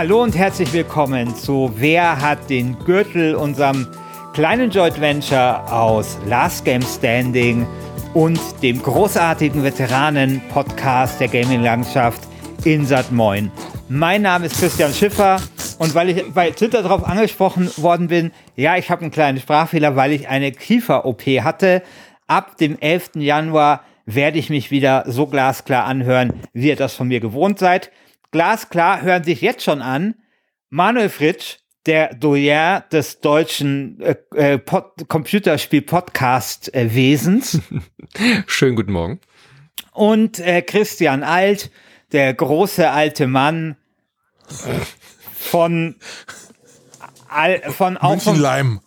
Hallo und herzlich willkommen zu Wer hat den Gürtel, unserem kleinen Joint Venture aus Last Game Standing und dem großartigen Veteranen-Podcast der Gaming-Landschaft Insat Moin. Mein Name ist Christian Schiffer und weil ich bei Twitter darauf angesprochen worden bin, ja, ich habe einen kleinen Sprachfehler, weil ich eine Kiefer-OP hatte. Ab dem 11. Januar werde ich mich wieder so glasklar anhören, wie ihr das von mir gewohnt seid. Glasklar hören sich jetzt schon an Manuel Fritsch, der Doyen des deutschen äh, äh, Computerspiel-Podcast-Wesens. Schönen guten Morgen. Und äh, Christian Alt, der große alte Mann von, von auch von, Leim.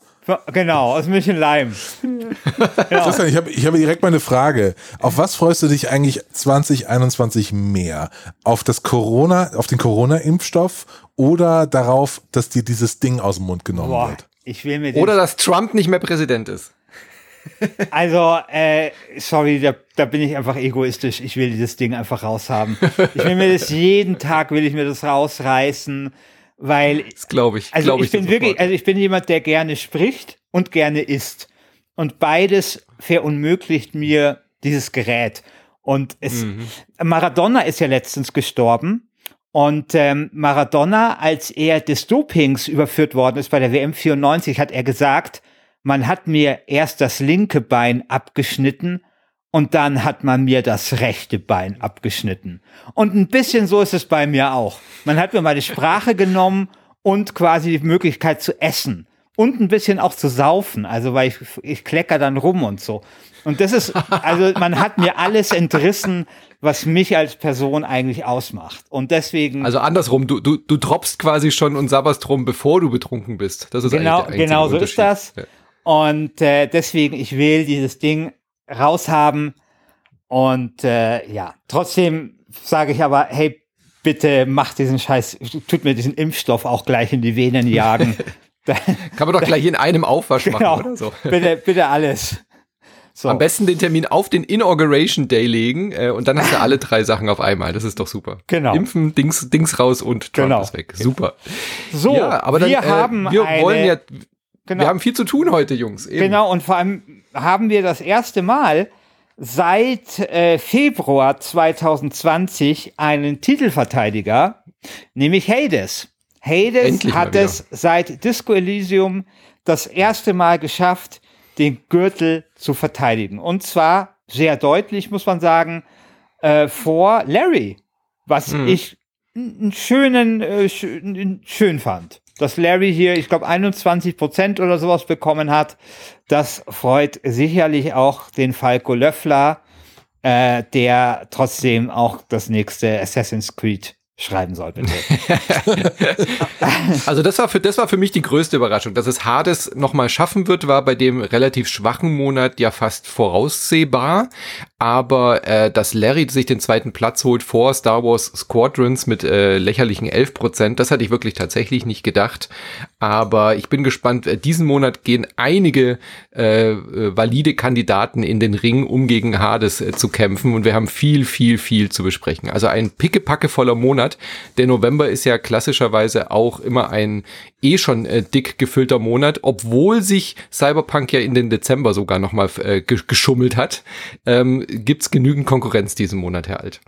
Genau, aus München Leim. genau. Christian, ich habe ich hab direkt mal eine Frage. Auf was freust du dich eigentlich 2021 mehr? Auf das Corona, auf den Corona-Impfstoff oder darauf, dass dir dieses Ding aus dem Mund genommen Boah, wird? Ich will mir oder dass Trump nicht mehr Präsident ist. Also, äh, sorry, da, da bin ich einfach egoistisch. Ich will dieses Ding einfach raushaben. Ich will mir das jeden Tag, will ich mir das rausreißen weil das glaube ich. Also glaub ich, ich bin wirklich, also ich bin jemand, der gerne spricht und gerne isst. Und beides verunmöglicht mir dieses Gerät. Und es, mhm. Maradona ist ja letztens gestorben. Und ähm, Maradona, als er des Dopings überführt worden ist bei der WM 94, hat er gesagt, man hat mir erst das linke Bein abgeschnitten und dann hat man mir das rechte Bein abgeschnitten. Und ein bisschen so ist es bei mir auch. Man hat mir meine Sprache genommen und quasi die Möglichkeit zu essen und ein bisschen auch zu saufen, also weil ich, ich klecker dann rum und so. Und das ist, also man hat mir alles entrissen, was mich als Person eigentlich ausmacht. Und deswegen. Also andersrum, du, du, du droppst quasi schon und sabberst rum, bevor du betrunken bist. Das ist genau, genau so ist das. Ja. Und äh, deswegen, ich will dieses Ding raushaben. Und äh, ja, trotzdem sage ich aber, hey, bitte mach diesen Scheiß, tut mir diesen Impfstoff auch gleich in die Venen jagen. Kann man doch gleich in einem Aufwasch genau, machen oder so. Bitte, bitte alles. So. Am besten den Termin auf den Inauguration Day legen äh, und dann hast du alle drei Sachen auf einmal. Das ist doch super. Genau. Impfen, Dings, Dings raus und Trump genau. ist weg. Super. So, ja, aber dann, wir äh, haben wir wollen ja, genau. wir haben viel zu tun heute, Jungs. Eben. Genau und vor allem haben wir das erste Mal seit äh, Februar 2020 einen Titelverteidiger, nämlich Hades. Hades Endlich hat es seit Disco Elysium das erste Mal geschafft, den Gürtel zu verteidigen. Und zwar sehr deutlich, muss man sagen, äh, vor Larry, was hm. ich einen schönen, äh, schön fand dass Larry hier, ich glaube, 21 Prozent oder sowas bekommen hat. Das freut sicherlich auch den Falco Löffler, äh, der trotzdem auch das nächste Assassin's Creed schreiben soll, bitte. also das war für das war für mich die größte Überraschung, dass es Hades noch mal schaffen wird, war bei dem relativ schwachen Monat ja fast voraussehbar, aber äh, dass Larry sich den zweiten Platz holt vor Star Wars Squadrons mit äh, lächerlichen 11 Prozent, das hatte ich wirklich tatsächlich nicht gedacht. Aber ich bin gespannt. Äh, diesen Monat gehen einige äh, valide Kandidaten in den Ring, um gegen Hades äh, zu kämpfen. Und wir haben viel, viel, viel zu besprechen. Also ein pickepacke voller Monat. Der November ist ja klassischerweise auch immer ein eh schon äh, dick gefüllter Monat, obwohl sich Cyberpunk ja in den Dezember sogar nochmal äh, geschummelt hat. Ähm, gibt's genügend Konkurrenz diesen Monat, Herr Alt.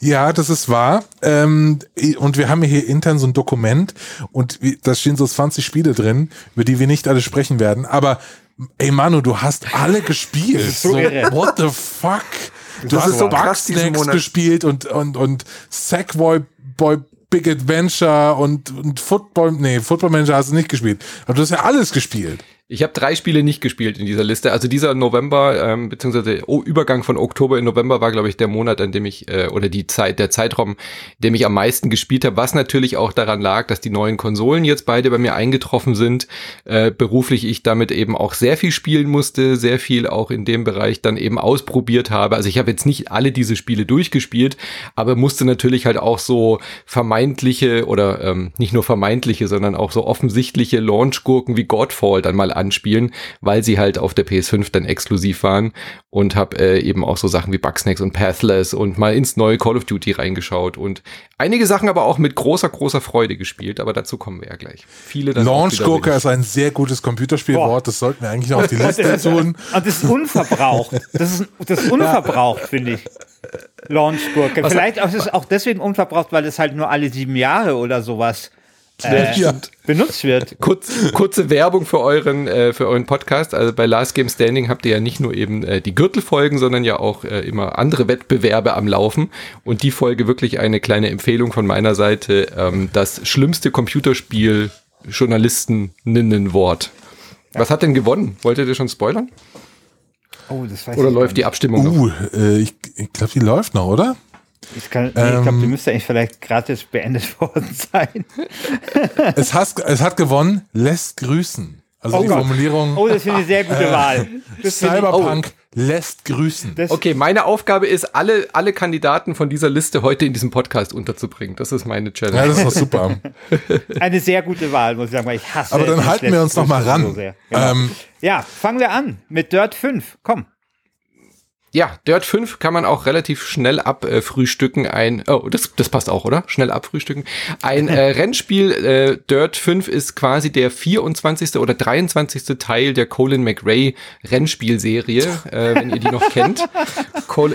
Ja, das ist wahr. Ähm, und wir haben hier intern so ein Dokument und da stehen so 20 Spiele drin, über die wir nicht alle sprechen werden. Aber ey Manu, du hast alle gespielt. so, what the fuck? Du das hast so Bugsnacks gespielt und, und, und Sackboy Boy Big Adventure und, und Football, nee, Football Manager hast du nicht gespielt. Aber du hast ja alles gespielt. Ich habe drei Spiele nicht gespielt in dieser Liste. Also dieser November, ähm, beziehungsweise oh, Übergang von Oktober in November war, glaube ich, der Monat, an dem ich, äh, oder die Zeit, der Zeitraum, in dem ich am meisten gespielt habe, was natürlich auch daran lag, dass die neuen Konsolen jetzt beide bei mir eingetroffen sind. Äh, beruflich ich damit eben auch sehr viel spielen musste, sehr viel auch in dem Bereich dann eben ausprobiert habe. Also ich habe jetzt nicht alle diese Spiele durchgespielt, aber musste natürlich halt auch so vermeintliche oder ähm, nicht nur vermeintliche, sondern auch so offensichtliche Launchgurken wie Godfall dann mal anspielen, weil sie halt auf der PS5 dann exklusiv waren und habe äh, eben auch so Sachen wie Bugsnacks und Pathless und mal ins neue Call of Duty reingeschaut und einige Sachen aber auch mit großer, großer Freude gespielt, aber dazu kommen wir ja gleich. Viele Launch Gurker ist ein sehr gutes Computerspielwort, das sollten wir eigentlich noch auf die Liste tun. Und das ist unverbraucht. Das ist, das ist unverbraucht, finde ich. Launchgurke. Vielleicht ist es auch deswegen unverbraucht, weil es halt nur alle sieben Jahre oder sowas äh, ja. benutzt wird. Kurz, kurze Werbung für euren, äh, für euren Podcast. Also bei Last Game Standing habt ihr ja nicht nur eben äh, die Gürtelfolgen, sondern ja auch äh, immer andere Wettbewerbe am Laufen. Und die Folge wirklich eine kleine Empfehlung von meiner Seite. Ähm, das schlimmste Computerspiel Journalistinnenwort. Was hat denn gewonnen? Wolltet ihr schon spoilern? Oh, das weiß oder läuft die Abstimmung uh, noch? Äh, ich, ich glaube, die läuft noch, oder? Ich, nee, ähm, ich glaube, die müsste eigentlich vielleicht gratis beendet worden sein. es, hat, es hat gewonnen, lässt grüßen. Also oh die Gott. Formulierung. Oh, das finde ich eine sehr gute äh, Wahl. Das Cyberpunk oh. lässt grüßen. Das okay, meine Aufgabe ist, alle, alle Kandidaten von dieser Liste heute in diesem Podcast unterzubringen. Das ist meine Challenge. Ja, das ist doch super. eine sehr gute Wahl, muss ich sagen, weil ich hasse Aber dann halten wir uns noch mal ran. So genau. ähm, ja, fangen wir an mit Dirt 5. Komm. Ja, Dirt 5 kann man auch relativ schnell abfrühstücken. Ein, oh, das, das passt auch, oder? Schnell abfrühstücken. Ein äh, Rennspiel, äh, Dirt 5 ist quasi der 24. oder 23. Teil der Colin McRae Rennspielserie, äh, wenn ihr die noch kennt. Col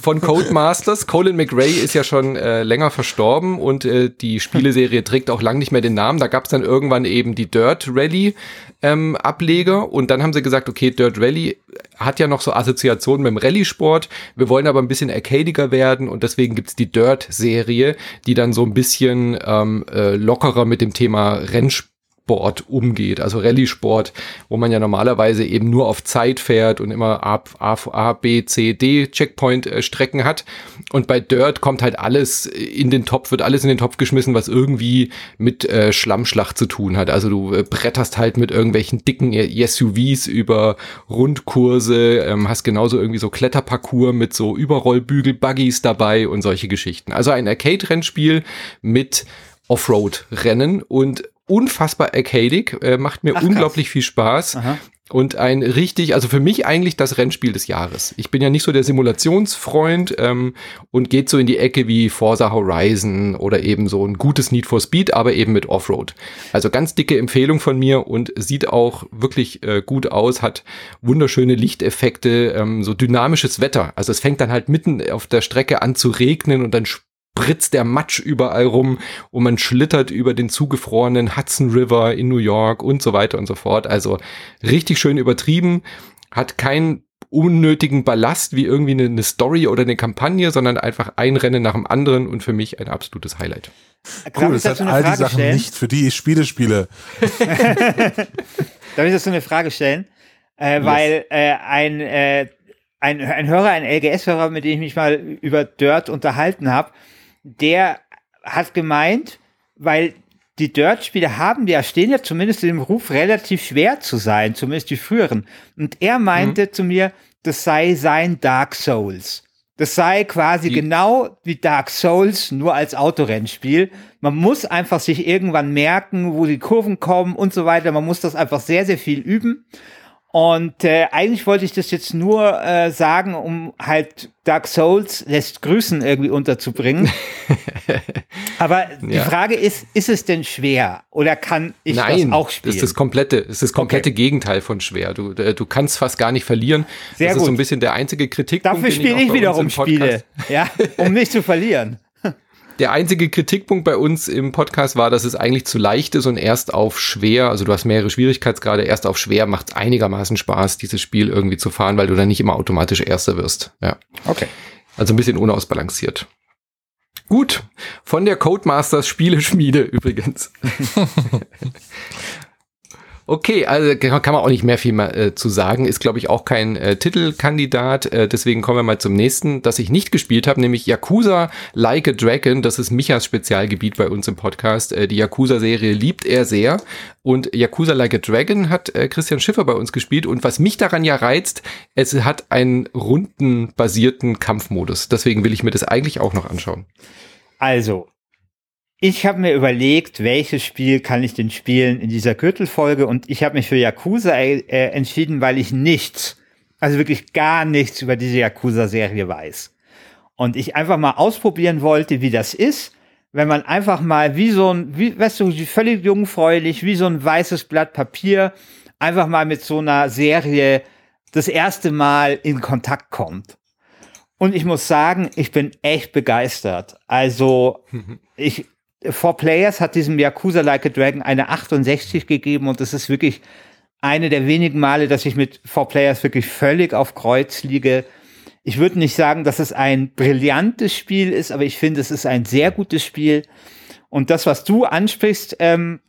von Codemasters. Colin McRae ist ja schon äh, länger verstorben und äh, die Spieleserie trägt auch lang nicht mehr den Namen. Da gab es dann irgendwann eben die Dirt Rally ähm, Ableger und dann haben sie gesagt, okay, Dirt Rally hat ja noch so Assoziationen mit dem Rallye-Sport. Wir wollen aber ein bisschen arcadiger werden und deswegen gibt's die Dirt-Serie, die dann so ein bisschen ähm, äh, lockerer mit dem Thema Rennsport Sport umgeht, also Rallye-Sport, wo man ja normalerweise eben nur auf Zeit fährt und immer A, A, A B, C, D Checkpoint-Strecken hat. Und bei Dirt kommt halt alles in den Topf, wird alles in den Topf geschmissen, was irgendwie mit äh, Schlammschlacht zu tun hat. Also du äh, bretterst halt mit irgendwelchen dicken SUVs über Rundkurse, ähm, hast genauso irgendwie so Kletterparcours mit so Überrollbügel-Buggies dabei und solche Geschichten. Also ein Arcade-Rennspiel mit Offroad-Rennen und unfassbar arcadig, äh, macht mir Ach, unglaublich krass. viel Spaß. Aha. Und ein richtig, also für mich eigentlich das Rennspiel des Jahres. Ich bin ja nicht so der Simulationsfreund ähm, und geht so in die Ecke wie Forza Horizon oder eben so ein gutes Need for Speed, aber eben mit Offroad. Also ganz dicke Empfehlung von mir und sieht auch wirklich äh, gut aus, hat wunderschöne Lichteffekte, ähm, so dynamisches Wetter. Also es fängt dann halt mitten auf der Strecke an zu regnen und dann spritzt der Matsch überall rum und man schlittert über den zugefrorenen Hudson River in New York und so weiter und so fort. Also richtig schön übertrieben, hat keinen unnötigen Ballast wie irgendwie eine, eine Story oder eine Kampagne, sondern einfach ein Rennen nach dem anderen und für mich ein absolutes Highlight. Cool, das hat all die Sachen stellen? nicht, für die ich Spiele spiele. Darf ich das so eine Frage stellen? Äh, yes. Weil äh, ein, äh, ein, ein Hörer, ein LGS-Hörer, mit dem ich mich mal über Dirt unterhalten habe, der hat gemeint, weil die Dirt-Spiele haben ja, stehen ja zumindest im Ruf, relativ schwer zu sein, zumindest die früheren. Und er meinte mhm. zu mir, das sei sein Dark Souls. Das sei quasi die genau wie Dark Souls, nur als Autorennspiel. Man muss einfach sich irgendwann merken, wo die Kurven kommen und so weiter. Man muss das einfach sehr, sehr viel üben. Und äh, eigentlich wollte ich das jetzt nur äh, sagen, um halt Dark Souls lässt Grüßen irgendwie unterzubringen. Aber die ja. Frage ist, ist es denn schwer oder kann ich Nein, das auch spielen? Das ist das komplette, ist das komplette okay. Gegenteil von schwer. Du, äh, du kannst fast gar nicht verlieren. Sehr das gut. ist so ein bisschen der einzige Kritikpunkt. Dafür spiele ich, ich wiederum Spiele, ja, um nicht zu verlieren. Der einzige Kritikpunkt bei uns im Podcast war, dass es eigentlich zu leicht ist und erst auf schwer, also du hast mehrere Schwierigkeitsgrade, erst auf schwer macht es einigermaßen Spaß, dieses Spiel irgendwie zu fahren, weil du dann nicht immer automatisch Erster wirst. Ja. Okay. Also ein bisschen unausbalanciert. Gut, von der Codemasters Spieleschmiede übrigens. Okay, also kann man auch nicht mehr viel mehr, äh, zu sagen. Ist, glaube ich, auch kein äh, Titelkandidat. Äh, deswegen kommen wir mal zum nächsten, das ich nicht gespielt habe, nämlich Yakuza Like a Dragon. Das ist Michas Spezialgebiet bei uns im Podcast. Äh, die Yakuza-Serie liebt er sehr. Und Yakuza Like a Dragon hat äh, Christian Schiffer bei uns gespielt. Und was mich daran ja reizt, es hat einen rundenbasierten Kampfmodus. Deswegen will ich mir das eigentlich auch noch anschauen. Also, ich habe mir überlegt, welches Spiel kann ich denn spielen in dieser Gürtelfolge und ich habe mich für Yakuza äh, entschieden, weil ich nichts, also wirklich gar nichts über diese Yakuza-Serie weiß. Und ich einfach mal ausprobieren wollte, wie das ist, wenn man einfach mal wie so ein, wie, weißt du, völlig jungfräulich, wie so ein weißes Blatt Papier, einfach mal mit so einer Serie das erste Mal in Kontakt kommt. Und ich muss sagen, ich bin echt begeistert. Also, ich, Four Players hat diesem Yakuza Like a Dragon eine 68 gegeben und das ist wirklich eine der wenigen Male, dass ich mit Four Players wirklich völlig auf Kreuz liege. Ich würde nicht sagen, dass es ein brillantes Spiel ist, aber ich finde, es ist ein sehr gutes Spiel. Und das, was du ansprichst, ähm,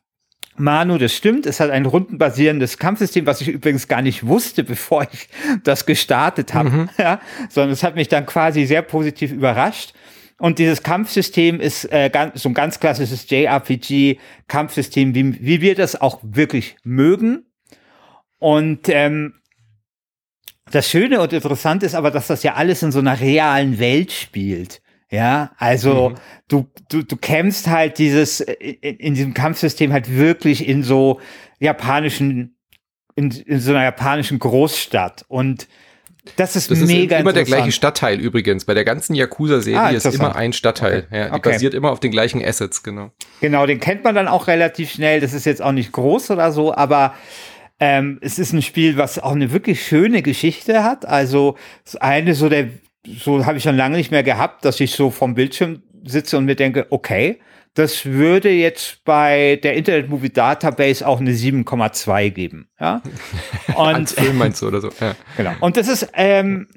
Manu, das stimmt. Es hat ein rundenbasierendes Kampfsystem, was ich übrigens gar nicht wusste, bevor ich das gestartet habe. Mhm. Ja, sondern es hat mich dann quasi sehr positiv überrascht. Und dieses Kampfsystem ist äh, ganz, so ein ganz klassisches JRPG-Kampfsystem, wie, wie wir das auch wirklich mögen. Und ähm, das Schöne und Interessante ist aber, dass das ja alles in so einer realen Welt spielt. Ja, also mhm. du, du, du kämpfst halt dieses, in, in diesem Kampfsystem halt wirklich in so japanischen, in, in so einer japanischen Großstadt. Und das ist das mega ist immer der gleiche Stadtteil übrigens. Bei der ganzen Yakuza-Serie ah, ist immer ein Stadtteil. Okay. Ja, die okay. basiert immer auf den gleichen Assets, genau. Genau, den kennt man dann auch relativ schnell. Das ist jetzt auch nicht groß oder so, aber ähm, es ist ein Spiel, was auch eine wirklich schöne Geschichte hat. Also eine so der, so habe ich schon lange nicht mehr gehabt, dass ich so vom Bildschirm sitze und mir denke, okay, das würde jetzt bei der Internet Movie Database auch eine 7,2 geben. Ja? Und, Als Film meinst du oder so. Ja. Genau. Und das ist, ähm,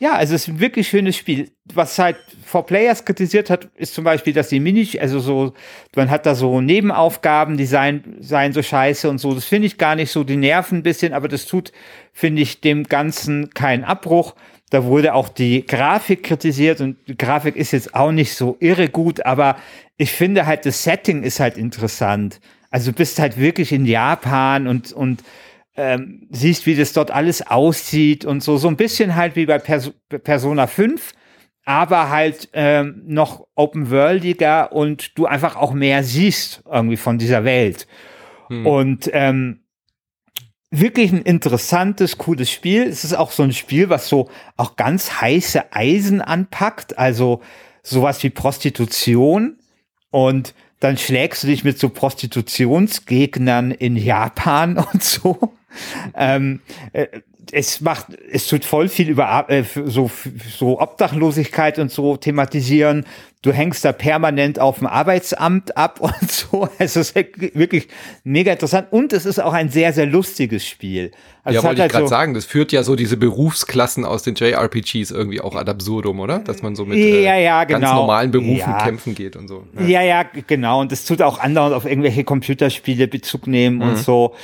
ja, also es ist ein wirklich schönes Spiel. Was halt For Players kritisiert hat, ist zum Beispiel, dass die Mini, also so, man hat da so Nebenaufgaben, die seien, seien so scheiße und so. Das finde ich gar nicht so, die nerven ein bisschen, aber das tut, finde ich, dem Ganzen keinen Abbruch. Da wurde auch die Grafik kritisiert und die Grafik ist jetzt auch nicht so irre gut, aber ich finde halt, das Setting ist halt interessant. Also du bist halt wirklich in Japan und, und ähm, siehst, wie das dort alles aussieht und so. So ein bisschen halt wie bei Pers Persona 5, aber halt ähm, noch open-worldiger und du einfach auch mehr siehst irgendwie von dieser Welt. Hm. Und ähm, wirklich ein interessantes, cooles Spiel. Es ist auch so ein Spiel, was so auch ganz heiße Eisen anpackt, also sowas wie Prostitution. Und dann schlägst du dich mit so Prostitutionsgegnern in Japan und so. ähm, äh, es macht, es tut voll viel über äh, so, so Obdachlosigkeit und so thematisieren. Du hängst da permanent auf dem Arbeitsamt ab und so. Es ist wirklich mega interessant und es ist auch ein sehr, sehr lustiges Spiel. Also ja, wollte halt ich gerade so sagen, das führt ja so diese Berufsklassen aus den JRPGs irgendwie auch ad absurdum, oder? Dass man so mit ja, ja, äh, genau. ganz normalen Berufen ja. kämpfen geht und so. Ja. ja, ja, genau. Und es tut auch andauernd auf irgendwelche Computerspiele Bezug nehmen mhm. und so.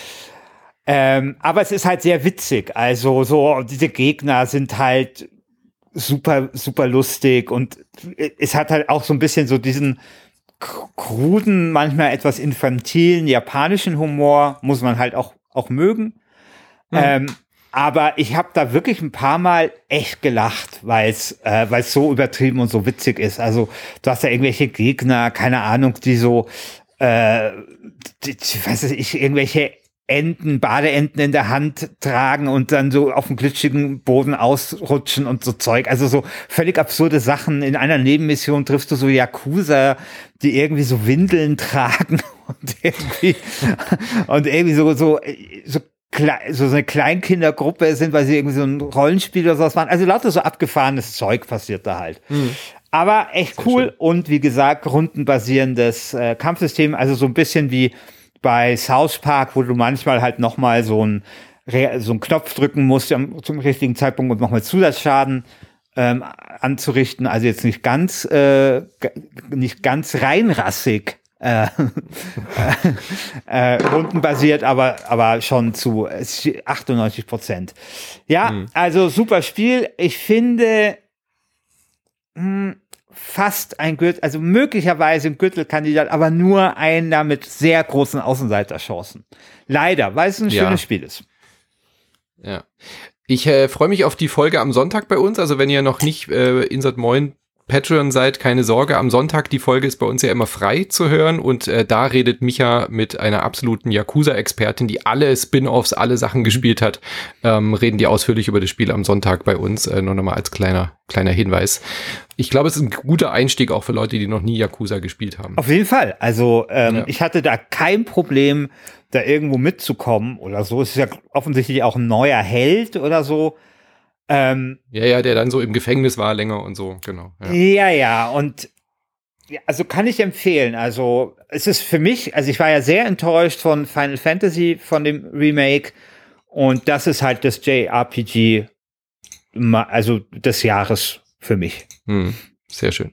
Ähm, aber es ist halt sehr witzig. Also so diese Gegner sind halt super, super lustig und es hat halt auch so ein bisschen so diesen kruden, manchmal etwas infantilen japanischen Humor, muss man halt auch, auch mögen. Mhm. Ähm, aber ich habe da wirklich ein paar Mal echt gelacht, weil es äh, weil's so übertrieben und so witzig ist. Also du hast da irgendwelche Gegner, keine Ahnung, die so, äh, die, weiß ich, irgendwelche Enten, Badeenten in der Hand tragen und dann so auf dem glitschigen Boden ausrutschen und so Zeug. Also so völlig absurde Sachen. In einer Nebenmission triffst du so Yakuza, die irgendwie so Windeln tragen und irgendwie, und irgendwie so, so, so so eine Kleinkindergruppe sind, weil sie irgendwie so ein Rollenspiel oder sowas waren. Also lauter so abgefahrenes Zeug passiert da halt. Mhm. Aber echt Sehr cool schön. und wie gesagt, rundenbasierendes äh, Kampfsystem, also so ein bisschen wie bei South Park, wo du manchmal halt nochmal so ein so einen Knopf drücken musst um, zum richtigen Zeitpunkt, um nochmal Zusatzschaden ähm, anzurichten. Also jetzt nicht ganz, äh, nicht ganz reinrassig äh, äh, rundenbasiert, aber, aber schon zu 98 Prozent. Ja, mhm. also super Spiel. Ich finde, mh, hm, fast ein Gürtel, also möglicherweise ein Gürtelkandidat, aber nur einer mit sehr großen Außenseiterchancen. Leider, weil es ein ja. schönes Spiel ist. Ja. Ich äh, freue mich auf die Folge am Sonntag bei uns. Also wenn ihr noch nicht äh, Insert Moin Patreon seid, keine Sorge, am Sonntag, die Folge ist bei uns ja immer frei zu hören und äh, da redet Micha mit einer absoluten Yakuza-Expertin, die alle Spin-Offs, alle Sachen mhm. gespielt hat, ähm, reden die ausführlich über das Spiel am Sonntag bei uns, äh, nur nochmal als kleiner, kleiner Hinweis. Ich glaube, es ist ein guter Einstieg auch für Leute, die noch nie Yakuza gespielt haben. Auf jeden Fall. Also ähm, ja. ich hatte da kein Problem, da irgendwo mitzukommen oder so. Es ist ja offensichtlich auch ein neuer Held oder so. Ähm, ja, ja, der dann so im Gefängnis war länger und so, genau. Ja, ja, ja und also kann ich empfehlen. Also es ist für mich, also ich war ja sehr enttäuscht von Final Fantasy, von dem Remake. Und das ist halt das JRPG, also des Jahres für mich. Hm, sehr schön.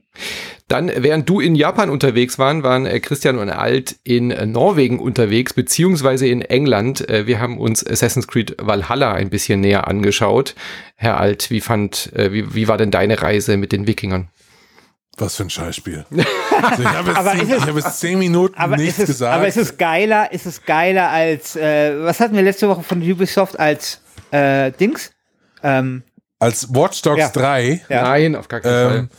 Dann, während du in Japan unterwegs waren, waren äh, Christian und Alt in äh, Norwegen unterwegs, beziehungsweise in England. Äh, wir haben uns Assassin's Creed Valhalla ein bisschen näher angeschaut. Herr Alt, wie fand, wie, wie war denn deine Reise mit den Wikingern? Was für ein Scheißspiel. Also ich habe jetzt, hab jetzt, zehn Minuten aber nichts es, gesagt. Aber ist es geiler, ist es geiler als, äh, was hatten wir letzte Woche von Ubisoft als äh, Dings? Ähm, als Watch Dogs ja. 3. Ja. Nein, auf gar keinen ähm, Fall.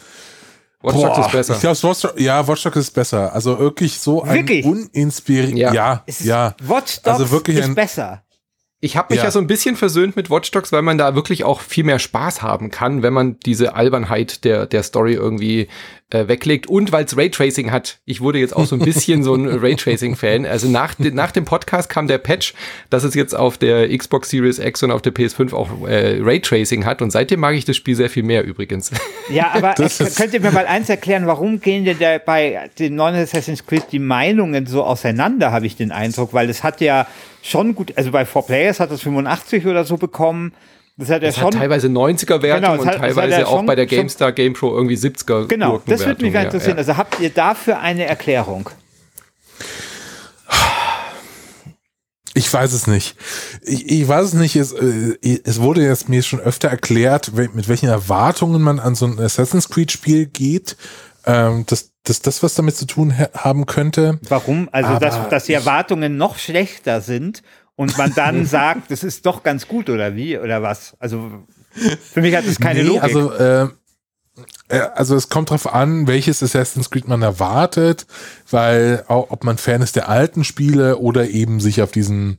Watch Dogs ist besser. Ich glaube, Watch ja, Watch Dogs ist besser. Also wirklich so ein uninspirierend. Ja, ja. ja. Watch Dogs also wirklich ist besser. Ich habe mich ja. ja. so ein bisschen versöhnt mit Watch Dogs, weil man da wirklich auch viel mehr Spaß haben kann, wenn man diese Albernheit der, der Story irgendwie äh, weglegt und weil es Raytracing hat. Ich wurde jetzt auch so ein bisschen so ein Raytracing-Fan. Also nach, nach dem Podcast kam der Patch, dass es jetzt auf der Xbox Series X und auf der PS5 auch äh, Raytracing hat und seitdem mag ich das Spiel sehr viel mehr übrigens. Ja, aber könnt ihr mir mal eins erklären, warum gehen denn da bei den neuen Assassin's Creed die Meinungen so auseinander, habe ich den Eindruck, weil es hat ja schon gut, also bei 4Players hat es 85 oder so bekommen. Das hat ja schon. Hat teilweise 90er Wertung genau, und hat, teilweise auch bei der GameStar Game Pro irgendwie 70er. Genau, das würde mich ja, interessieren. Ja. Also habt ihr dafür eine Erklärung? Ich weiß es nicht. Ich, ich weiß es nicht. Es, äh, es, wurde jetzt mir schon öfter erklärt, mit welchen Erwartungen man an so ein Assassin's Creed Spiel geht. Ähm, dass, dass das was damit zu tun haben könnte. Warum? Also, dass, dass die Erwartungen noch schlechter sind und man dann sagt, das ist doch ganz gut oder wie oder was? Also für mich hat es keine nee, Logik. Also, äh, äh, also es kommt drauf an, welches Assassin's Creed man erwartet, weil auch, ob man Fan ist der alten Spiele oder eben sich auf diesen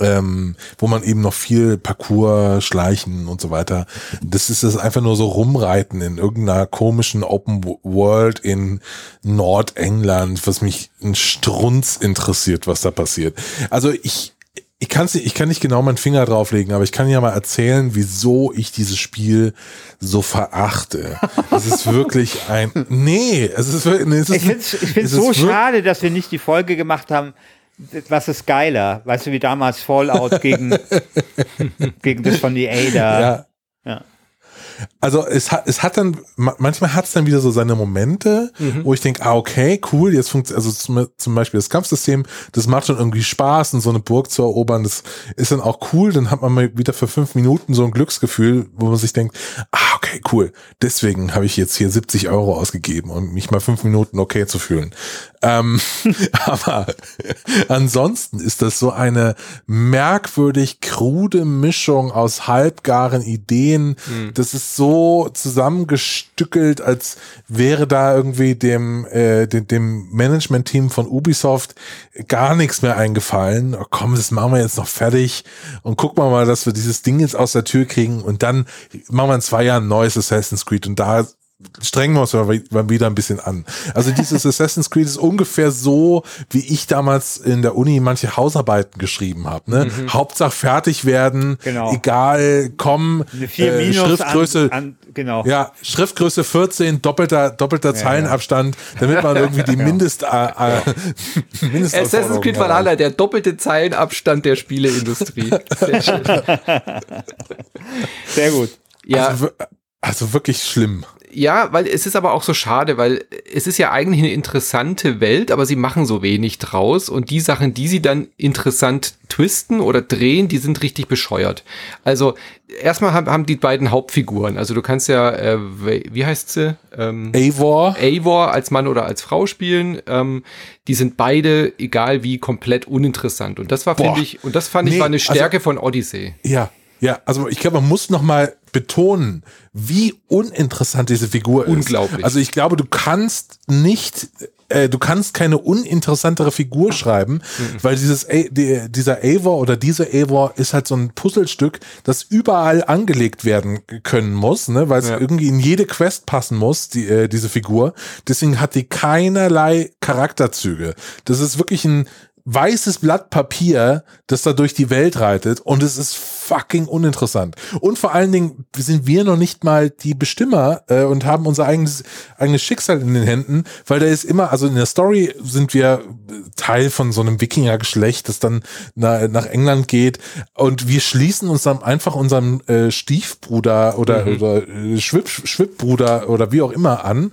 ähm, wo man eben noch viel Parcours, Schleichen und so weiter. Das ist das einfach nur so rumreiten in irgendeiner komischen Open World in Nordengland, was mich ein Strunz interessiert, was da passiert. Also ich ich, kann's, ich kann nicht genau meinen Finger drauflegen, aber ich kann ja mal erzählen, wieso ich dieses Spiel so verachte. es ist wirklich ein. Nee, es ist wirklich. Nee, es ist, ich finde es ich find's so schade, dass wir nicht die Folge gemacht haben. Was ist geiler? Weißt du, wie damals Fallout gegen, gegen das von EA da. Ja. ja also es hat, es hat dann, manchmal hat es dann wieder so seine Momente, mhm. wo ich denke, ah, okay, cool, jetzt funktioniert, also zum, zum Beispiel das Kampfsystem, das macht schon irgendwie Spaß und so eine Burg zu erobern, das ist dann auch cool, dann hat man mal wieder für fünf Minuten so ein Glücksgefühl, wo man sich denkt, ah, okay, cool, deswegen habe ich jetzt hier 70 Euro ausgegeben, um mich mal fünf Minuten okay zu fühlen. Ähm, aber ansonsten ist das so eine merkwürdig krude Mischung aus halbgaren Ideen. Mhm. Das ist so zusammengestückelt, als wäre da irgendwie dem, äh, dem, dem Management-Team von Ubisoft gar nichts mehr eingefallen. Oh, komm, das machen wir jetzt noch fertig und gucken wir mal, dass wir dieses Ding jetzt aus der Tür kriegen und dann machen wir in zwei Jahren ein neues Assassin's Creed und da strengen wir uns mal wieder ein bisschen an. Also dieses Assassin's Creed ist ungefähr so, wie ich damals in der Uni manche Hausarbeiten geschrieben habe. Ne? Mhm. Hauptsache fertig werden, genau. egal, komm, äh, Schriftgröße, an, an, genau. ja, Schriftgröße 14, doppelter, doppelter ja, Zeilenabstand, damit man irgendwie die. Mindest, äh, äh, Mindest Assassin's Creed Valhalla, der doppelte Zeilenabstand der Spieleindustrie. Sehr schön. Sehr gut. Ja. Also, also wirklich schlimm ja, weil es ist aber auch so schade, weil es ist ja eigentlich eine interessante Welt, aber sie machen so wenig draus und die Sachen, die sie dann interessant twisten oder drehen, die sind richtig bescheuert. Also erstmal haben, haben die beiden Hauptfiguren, also du kannst ja, äh, wie heißt sie? Ähm, Eivor. Eivor als Mann oder als Frau spielen. Ähm, die sind beide, egal wie, komplett uninteressant. Und das war, finde ich, und das fand nee, ich war eine also Stärke also, von Odyssey. Ja, Ja, also ich glaube, man muss noch mal betonen, wie uninteressant diese Figur ist. Unglaublich. Also ich glaube, du kannst nicht äh, du kannst keine uninteressantere Figur schreiben, mhm. weil dieses die, dieser Eivor oder diese Eivor ist halt so ein Puzzlestück, das überall angelegt werden können muss, ne, weil es ja. irgendwie in jede Quest passen muss, die, äh, diese Figur. Deswegen hat die keinerlei Charakterzüge. Das ist wirklich ein weißes Blatt Papier, das da durch die Welt reitet und es ist fucking uninteressant. Und vor allen Dingen sind wir noch nicht mal die Bestimmer äh, und haben unser eigenes, eigenes Schicksal in den Händen, weil da ist immer, also in der Story sind wir Teil von so einem Wikingergeschlecht, das dann na, nach England geht und wir schließen uns dann einfach unserem äh, Stiefbruder oder, mhm. oder äh, Schwipp, Schwippbruder oder wie auch immer an,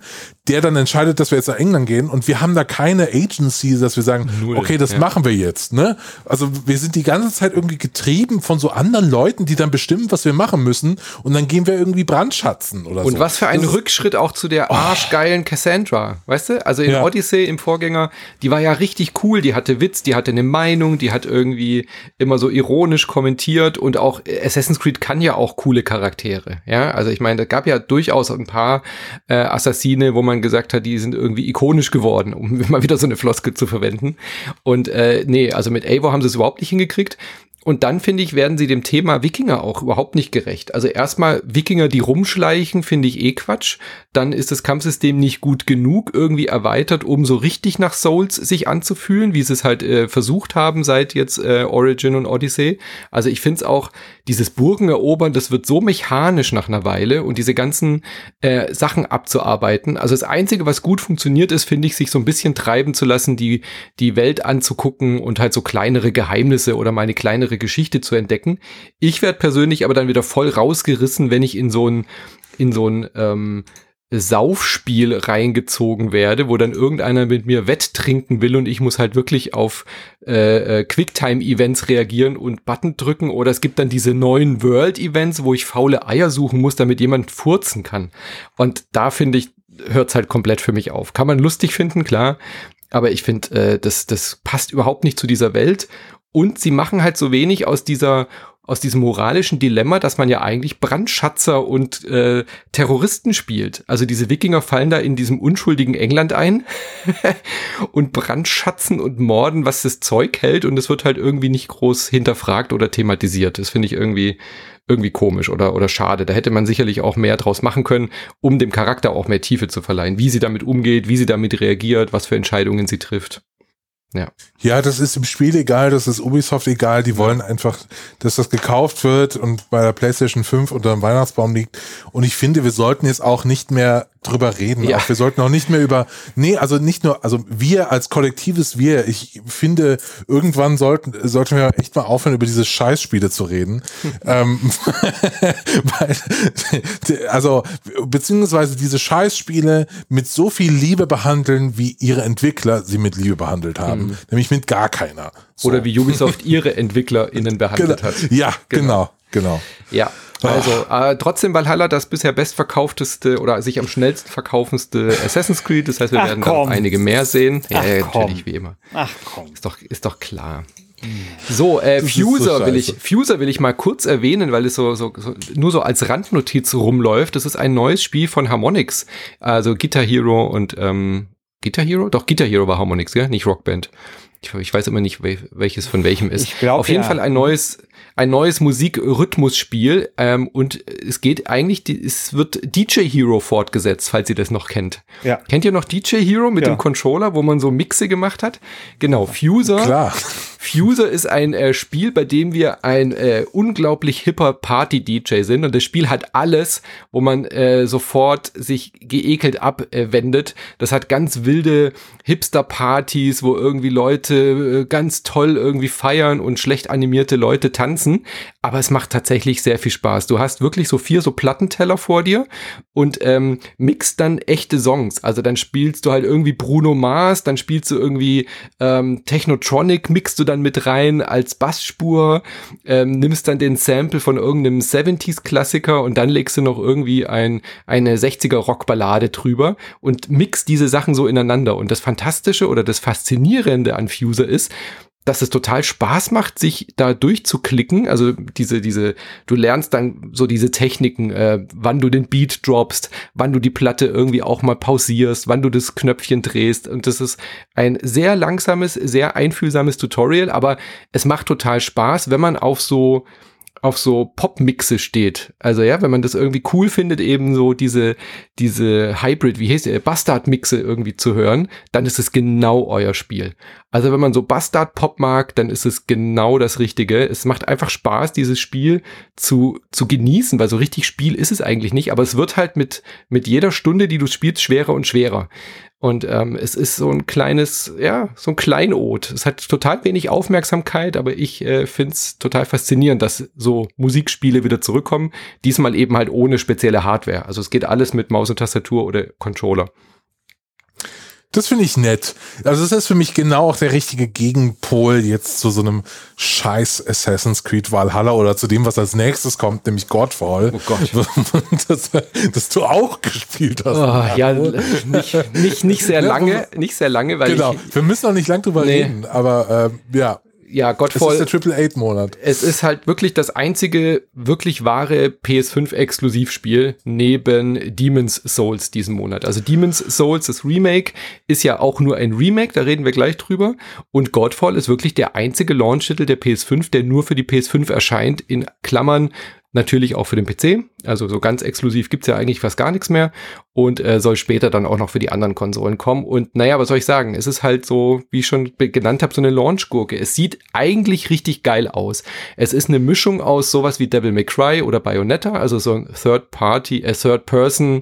der dann entscheidet, dass wir jetzt nach England gehen und wir haben da keine Agency, dass wir sagen, Null, okay, das ja. Machen wir jetzt. Ne? Also wir sind die ganze Zeit irgendwie getrieben von so anderen Leuten, die dann bestimmen, was wir machen müssen und dann gehen wir irgendwie brandschatzen oder und so. Und was für ein das Rückschritt auch zu der oh. arschgeilen Cassandra, weißt du? Also in ja. Odyssey, im Vorgänger, die war ja richtig cool, die hatte Witz, die hatte eine Meinung, die hat irgendwie immer so ironisch kommentiert und auch Assassin's Creed kann ja auch coole Charaktere, ja? Also ich meine, da gab ja durchaus ein paar äh, Assassine, wo man gesagt hat, die sind irgendwie ikonisch geworden, um mal wieder so eine Floskel zu verwenden. Und äh, nee, also mit Eivor haben sie es überhaupt nicht hingekriegt. Und dann, finde ich, werden sie dem Thema Wikinger auch überhaupt nicht gerecht. Also erstmal Wikinger, die rumschleichen, finde ich eh Quatsch. Dann ist das Kampfsystem nicht gut genug irgendwie erweitert, um so richtig nach Souls sich anzufühlen, wie sie es halt äh, versucht haben seit jetzt äh, Origin und Odyssey. Also ich finde es auch, dieses Burgen erobern, das wird so mechanisch nach einer Weile und diese ganzen äh, Sachen abzuarbeiten. Also das Einzige, was gut funktioniert, ist, finde ich, sich so ein bisschen treiben zu lassen, die, die Welt anzugucken und halt so kleinere Geheimnisse oder meine kleinere Geschichte zu entdecken. Ich werde persönlich aber dann wieder voll rausgerissen, wenn ich in so ein, in so ein, ähm, Saufspiel reingezogen werde, wo dann irgendeiner mit mir wetttrinken will und ich muss halt wirklich auf äh, äh, Quicktime-Events reagieren und Button drücken oder es gibt dann diese neuen World-Events, wo ich faule Eier suchen muss, damit jemand furzen kann. Und da finde ich, hört's halt komplett für mich auf. Kann man lustig finden, klar, aber ich finde, äh, das, das passt überhaupt nicht zu dieser Welt und sie machen halt so wenig aus dieser aus diesem moralischen Dilemma, dass man ja eigentlich Brandschatzer und äh, Terroristen spielt. Also diese Wikinger fallen da in diesem unschuldigen England ein und brandschatzen und morden, was das Zeug hält und es wird halt irgendwie nicht groß hinterfragt oder thematisiert. Das finde ich irgendwie irgendwie komisch oder oder schade. Da hätte man sicherlich auch mehr draus machen können, um dem Charakter auch mehr Tiefe zu verleihen, wie sie damit umgeht, wie sie damit reagiert, was für Entscheidungen sie trifft. Ja. Ja, das ist im Spiel egal, das ist Ubisoft egal. Die wollen einfach, dass das gekauft wird und bei der PlayStation 5 unter dem Weihnachtsbaum liegt. Und ich finde, wir sollten jetzt auch nicht mehr drüber reden. Ja. Auch wir sollten auch nicht mehr über, nee, also nicht nur, also wir als kollektives Wir, ich finde, irgendwann sollten, sollten wir echt mal aufhören, über diese Scheißspiele zu reden. ähm, weil, also, beziehungsweise diese Scheißspiele mit so viel Liebe behandeln, wie ihre Entwickler sie mit Liebe behandelt haben. Mhm. Nämlich mit gar keiner. So. Oder wie Ubisoft ihre EntwicklerInnen behandelt genau. hat. Ja, genau, genau. genau. Ja, also äh, trotzdem Valhalla das bisher bestverkaufteste oder sich am schnellsten verkaufendste Assassin's Creed. Das heißt, wir Ach, werden komm. dann einige mehr sehen. Ach, ja, natürlich wie immer. Ach komm. Ist doch, ist doch klar. So, äh, Fuser so will ich, Fuser will ich mal kurz erwähnen, weil es so, so, so nur so als Randnotiz rumläuft. Das ist ein neues Spiel von Harmonix, also Guitar Hero und ähm, Guitar Hero? Doch Guitar Hero war Harmonix, gell? Nicht Rockband. Ich, ich weiß immer nicht, welches von welchem ist. Ich glaub, Auf jeden ja. Fall ein neues ein neues Musikrhythmusspiel ähm, und es geht eigentlich, es wird DJ Hero fortgesetzt, falls ihr das noch kennt. Ja. Kennt ihr noch DJ Hero mit ja. dem Controller, wo man so Mixe gemacht hat? Genau, Fuser. Klar. Fuser ist ein äh, Spiel, bei dem wir ein äh, unglaublich hipper Party-DJ sind und das Spiel hat alles, wo man äh, sofort sich geekelt abwendet. das hat ganz wilde Hipster-Partys, wo irgendwie Leute äh, ganz toll irgendwie feiern und schlecht animierte Leute tanzen aber es macht tatsächlich sehr viel Spaß. Du hast wirklich so vier so Plattenteller vor dir und ähm, mixt dann echte Songs. Also dann spielst du halt irgendwie Bruno Mars, dann spielst du irgendwie ähm, Technotronic, mixt du dann mit rein als Bassspur, ähm, nimmst dann den Sample von irgendeinem 70s Klassiker und dann legst du noch irgendwie ein, eine 60er Rockballade drüber und mixt diese Sachen so ineinander. Und das Fantastische oder das Faszinierende an Fuser ist, dass es total Spaß macht, sich da durchzuklicken. Also diese, diese, du lernst dann so diese Techniken, äh, wann du den Beat droppst, wann du die Platte irgendwie auch mal pausierst, wann du das Knöpfchen drehst. Und das ist ein sehr langsames, sehr einfühlsames Tutorial, aber es macht total Spaß, wenn man auf so auf so Pop-Mixe steht. Also ja, wenn man das irgendwie cool findet, eben so diese, diese Hybrid, wie heißt der, Bastard-Mixe irgendwie zu hören, dann ist es genau euer Spiel. Also wenn man so Bastard-Pop mag, dann ist es genau das Richtige. Es macht einfach Spaß, dieses Spiel zu, zu genießen, weil so richtig Spiel ist es eigentlich nicht, aber es wird halt mit, mit jeder Stunde, die du spielst, schwerer und schwerer. Und ähm, es ist so ein kleines, ja, so ein Kleinod. Es hat total wenig Aufmerksamkeit, aber ich äh, finde es total faszinierend, dass so Musikspiele wieder zurückkommen. Diesmal eben halt ohne spezielle Hardware. Also es geht alles mit Maus und Tastatur oder Controller. Das finde ich nett. Also das ist für mich genau auch der richtige Gegenpol jetzt zu so einem scheiß Assassin's Creed Valhalla oder zu dem, was als nächstes kommt, nämlich Godfall. Oh Gott. das, das du auch gespielt hast. Oh, ja, nicht, nicht, nicht sehr lange, nicht sehr lange, weil Genau, ich, wir müssen auch nicht lang drüber nee. reden, aber äh, ja ja, Godfall. Es ist der Triple Eight Monat. Es ist halt wirklich das einzige wirklich wahre PS5 Exklusivspiel neben Demon's Souls diesen Monat. Also Demon's Souls, das Remake, ist ja auch nur ein Remake, da reden wir gleich drüber. Und Godfall ist wirklich der einzige Launch-Titel der PS5, der nur für die PS5 erscheint, in Klammern Natürlich auch für den PC. Also so ganz exklusiv gibt's ja eigentlich fast gar nichts mehr und äh, soll später dann auch noch für die anderen Konsolen kommen. Und naja, was soll ich sagen? Es ist halt so, wie ich schon genannt habe, so eine Launch-Gurke. Es sieht eigentlich richtig geil aus. Es ist eine Mischung aus sowas wie Devil May Cry oder Bayonetta, also so ein Third-Party, äh, Third-Person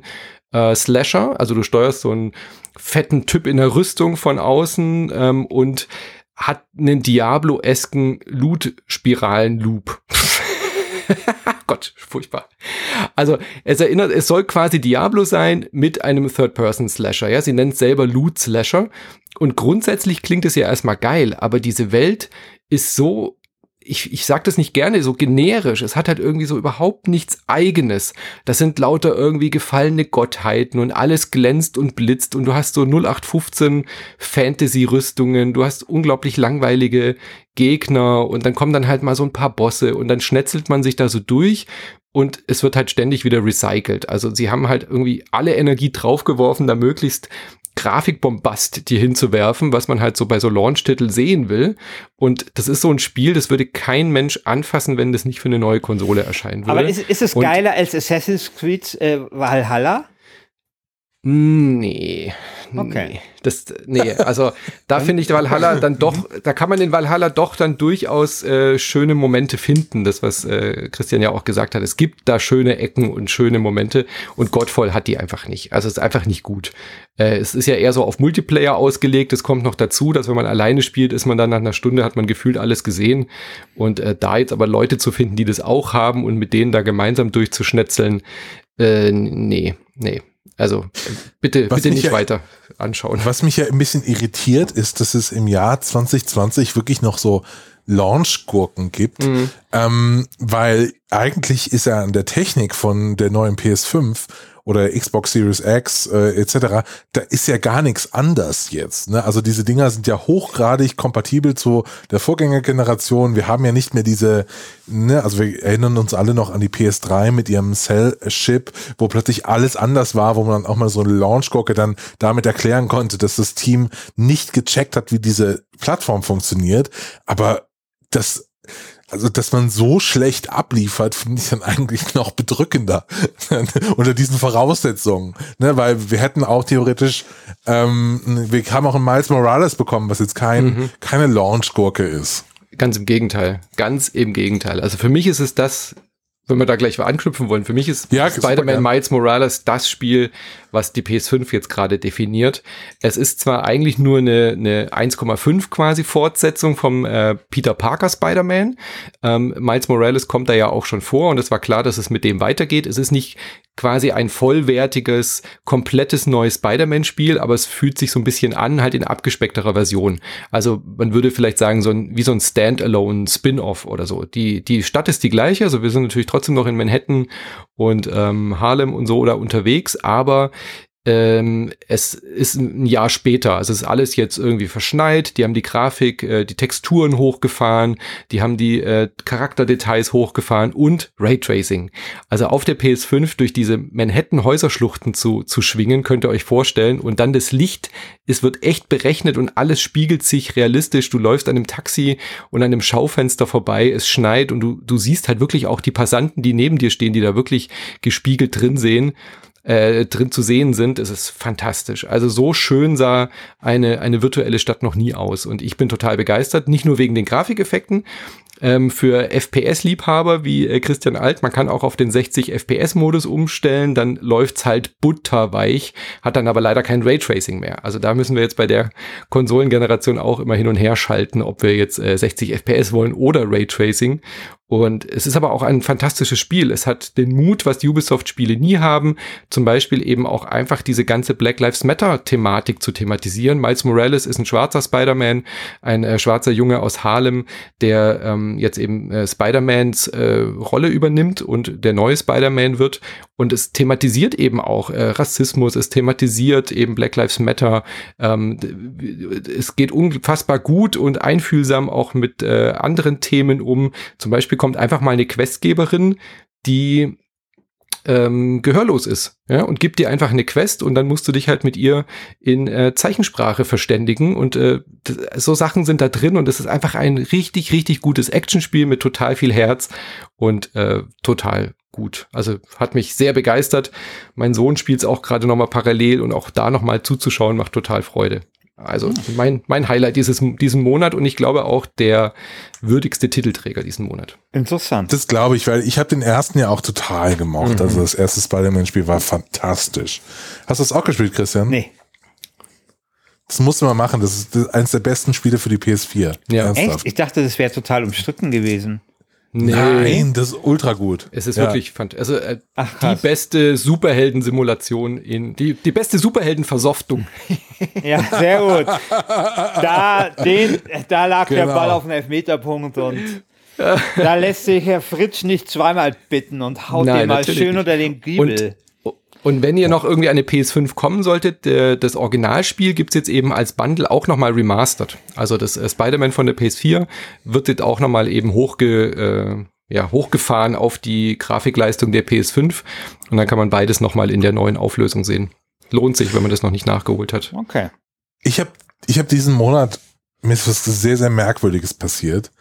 äh, Slasher. Also du steuerst so einen fetten Typ in der Rüstung von außen ähm, und hat einen Diablo-esken Loot-Spiralen-Loop. Gott, furchtbar. Also es erinnert, es soll quasi Diablo sein mit einem Third-Person-Slasher. Ja, sie nennt es selber Loot-Slasher. Und grundsätzlich klingt es ja erstmal geil, aber diese Welt ist so ich, ich sag das nicht gerne, so generisch. Es hat halt irgendwie so überhaupt nichts Eigenes. Das sind lauter irgendwie gefallene Gottheiten und alles glänzt und blitzt und du hast so 0815 Fantasy-Rüstungen, du hast unglaublich langweilige Gegner und dann kommen dann halt mal so ein paar Bosse und dann schnetzelt man sich da so durch und es wird halt ständig wieder recycelt. Also sie haben halt irgendwie alle Energie draufgeworfen, da möglichst Grafikbombast dir hinzuwerfen, was man halt so bei so Launch-Titeln sehen will. Und das ist so ein Spiel, das würde kein Mensch anfassen, wenn das nicht für eine neue Konsole erscheinen würde. Aber ist, ist es geiler als Assassin's Creed äh, Valhalla? Nee. Okay. Nee. Das, nee, also da finde ich Valhalla dann doch, da kann man in Valhalla doch dann durchaus äh, schöne Momente finden. Das, was äh, Christian ja auch gesagt hat. Es gibt da schöne Ecken und schöne Momente und Godfall hat die einfach nicht. Also es ist einfach nicht gut. Äh, es ist ja eher so auf Multiplayer ausgelegt. Es kommt noch dazu, dass wenn man alleine spielt, ist man dann nach einer Stunde, hat man gefühlt alles gesehen. Und äh, da jetzt aber Leute zu finden, die das auch haben und mit denen da gemeinsam durchzuschnetzeln, äh, nee, nee. Also bitte, was bitte nicht ja, weiter anschauen. Was mich ja ein bisschen irritiert, ist, dass es im Jahr 2020 wirklich noch so Launch-Gurken gibt, mhm. ähm, weil eigentlich ist er an der Technik von der neuen PS5 oder Xbox Series X äh, etc., da ist ja gar nichts anders jetzt. Ne? Also diese Dinger sind ja hochgradig kompatibel zu der Vorgängergeneration. Wir haben ja nicht mehr diese, ne, also wir erinnern uns alle noch an die PS3 mit ihrem Cell-Chip, wo plötzlich alles anders war, wo man auch mal so eine Launch-Gurke dann damit erklären konnte, dass das Team nicht gecheckt hat, wie diese Plattform funktioniert. Aber das also, dass man so schlecht abliefert, finde ich dann eigentlich noch bedrückender unter diesen Voraussetzungen. Ne, weil wir hätten auch theoretisch, ähm, wir haben auch ein Miles Morales bekommen, was jetzt kein, mhm. keine Launch-Gurke ist. Ganz im Gegenteil. Ganz im Gegenteil. Also für mich ist es das, wenn wir da gleich anknüpfen wollen, für mich ist ja, Spider-Man Miles Morales das Spiel, was die PS5 jetzt gerade definiert. Es ist zwar eigentlich nur eine, eine 1,5 quasi Fortsetzung vom äh, Peter Parker Spider-Man. Ähm, Miles Morales kommt da ja auch schon vor und es war klar, dass es mit dem weitergeht. Es ist nicht quasi ein vollwertiges, komplettes neues Spider-Man-Spiel, aber es fühlt sich so ein bisschen an, halt in abgespeckterer Version. Also man würde vielleicht sagen, so ein, wie so ein Standalone Spin-off oder so. Die, die Stadt ist die gleiche, also wir sind natürlich trotzdem noch in Manhattan und ähm, Harlem und so oder unterwegs, aber ähm, es ist ein Jahr später, also es ist alles jetzt irgendwie verschneit, die haben die Grafik, äh, die Texturen hochgefahren, die haben die äh, Charakterdetails hochgefahren und Raytracing. Also auf der PS5 durch diese Manhattan-Häuserschluchten zu, zu schwingen, könnt ihr euch vorstellen. Und dann das Licht, es wird echt berechnet und alles spiegelt sich realistisch. Du läufst an einem Taxi und an einem Schaufenster vorbei, es schneit und du, du siehst halt wirklich auch die Passanten, die neben dir stehen, die da wirklich gespiegelt drin sehen äh, drin zu sehen sind, ist es fantastisch. Also so schön sah eine, eine virtuelle Stadt noch nie aus. Und ich bin total begeistert, nicht nur wegen den Grafikeffekten, ähm, für FPS-Liebhaber wie äh, Christian Alt. Man kann auch auf den 60 FPS-Modus umstellen, dann läuft's halt butterweich, hat dann aber leider kein Raytracing mehr. Also da müssen wir jetzt bei der Konsolengeneration auch immer hin und her schalten, ob wir jetzt äh, 60 FPS wollen oder Raytracing. Und es ist aber auch ein fantastisches Spiel. Es hat den Mut, was Ubisoft-Spiele nie haben, zum Beispiel eben auch einfach diese ganze Black Lives Matter-Thematik zu thematisieren. Miles Morales ist ein schwarzer Spider-Man, ein äh, schwarzer Junge aus Harlem, der ähm, jetzt eben äh, Spider-Mans äh, Rolle übernimmt und der neue Spider-Man wird. Und es thematisiert eben auch äh, Rassismus, es thematisiert eben Black Lives Matter. Ähm, es geht unfassbar gut und einfühlsam auch mit äh, anderen Themen um. Zum Beispiel kommt einfach mal eine Questgeberin, die ähm, gehörlos ist, ja, und gibt dir einfach eine Quest und dann musst du dich halt mit ihr in äh, Zeichensprache verständigen und äh, so Sachen sind da drin und es ist einfach ein richtig, richtig gutes Actionspiel mit total viel Herz und äh, total gut. Also hat mich sehr begeistert. Mein Sohn spielt es auch gerade noch mal parallel und auch da noch mal zuzuschauen macht total Freude. Also mein, mein Highlight dieses, diesen Monat und ich glaube auch der würdigste Titelträger diesen Monat. Interessant. Das glaube ich, weil ich habe den ersten ja auch total gemocht. Mhm. Also das erste Spider-Man-Spiel war fantastisch. Hast du das auch gespielt, Christian? Nee. Das musst du mal machen. Das ist eines der besten Spiele für die PS4. Ja. Echt? Ich dachte, das wäre total umstritten gewesen. Nee. Nein, das ist ultra gut. Es ist ja. wirklich fantastisch. Also äh, Ach, die beste Superhelden-Simulation in die, die beste Superhelden-Versoftung. ja, sehr gut. Da, den, da lag genau. der Ball auf dem Elfmeterpunkt und da lässt sich Herr Fritsch nicht zweimal bitten und haut Nein, den mal schön unter den Giebel. Und wenn ihr noch irgendwie eine PS5 kommen solltet, das Originalspiel gibt's jetzt eben als Bundle auch nochmal remastered. Also das äh, Spider-Man von der PS4 wird jetzt auch nochmal eben hochge, äh, ja, hochgefahren auf die Grafikleistung der PS5. Und dann kann man beides nochmal in der neuen Auflösung sehen. Lohnt sich, wenn man das noch nicht nachgeholt hat. Okay. Ich habe ich hab diesen Monat, mir ist was sehr, sehr Merkwürdiges passiert.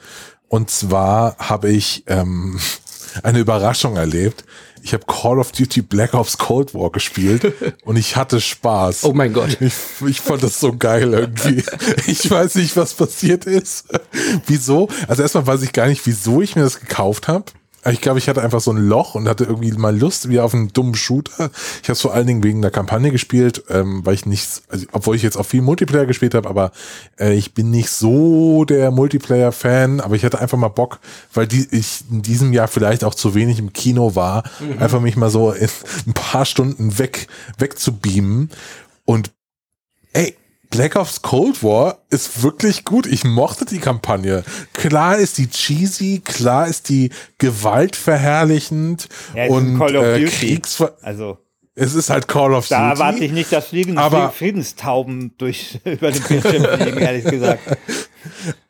Und zwar habe ich ähm, eine Überraschung erlebt ich habe Call of Duty Black Ops Cold War gespielt und ich hatte Spaß. Oh mein Gott. Ich, ich fand das so geil irgendwie. Ich weiß nicht, was passiert ist. Wieso? Also erstmal weiß ich gar nicht, wieso ich mir das gekauft habe. Ich glaube, ich hatte einfach so ein Loch und hatte irgendwie mal Lust wie auf einen dummen Shooter. Ich habe es vor allen Dingen wegen der Kampagne gespielt, ähm, weil ich nicht, also, obwohl ich jetzt auch viel Multiplayer gespielt habe, aber äh, ich bin nicht so der Multiplayer-Fan, aber ich hatte einfach mal Bock, weil die, ich in diesem Jahr vielleicht auch zu wenig im Kino war, mhm. einfach mich mal so in ein paar Stunden weg, wegzubeamen. Und ey, Black Ops Cold War ist wirklich gut. Ich mochte die Kampagne. Klar ist die cheesy, klar ist die gewaltverherrlichend ja, und Call of äh, Kriegsver also es ist halt Call of da Duty. Da erwarte ich nicht, dass fliegende aber, Friedenstauben durch über den Bildschirm fliegen, ehrlich gesagt.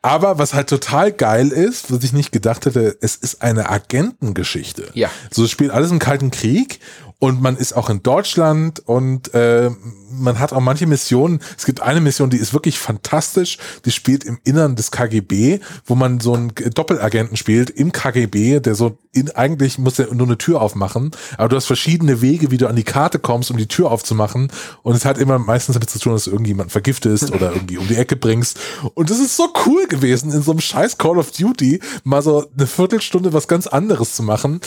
Aber was halt total geil ist, was ich nicht gedacht hätte, es ist eine Agentengeschichte. Ja. So es spielt alles im Kalten Krieg und man ist auch in Deutschland und äh, man hat auch manche Missionen. Es gibt eine Mission, die ist wirklich fantastisch. Die spielt im Innern des KGB, wo man so einen Doppelagenten spielt im KGB, der so in, eigentlich muss er nur eine Tür aufmachen, aber du hast verschiedene Wege, wie du an die Karte kommst, um die Tür aufzumachen. Und es hat immer meistens damit zu tun, dass du irgendjemanden vergiftest oder irgendwie um die Ecke bringst. Und das ist so cool gewesen, in so einem scheiß Call of Duty mal so eine Viertelstunde was ganz anderes zu machen.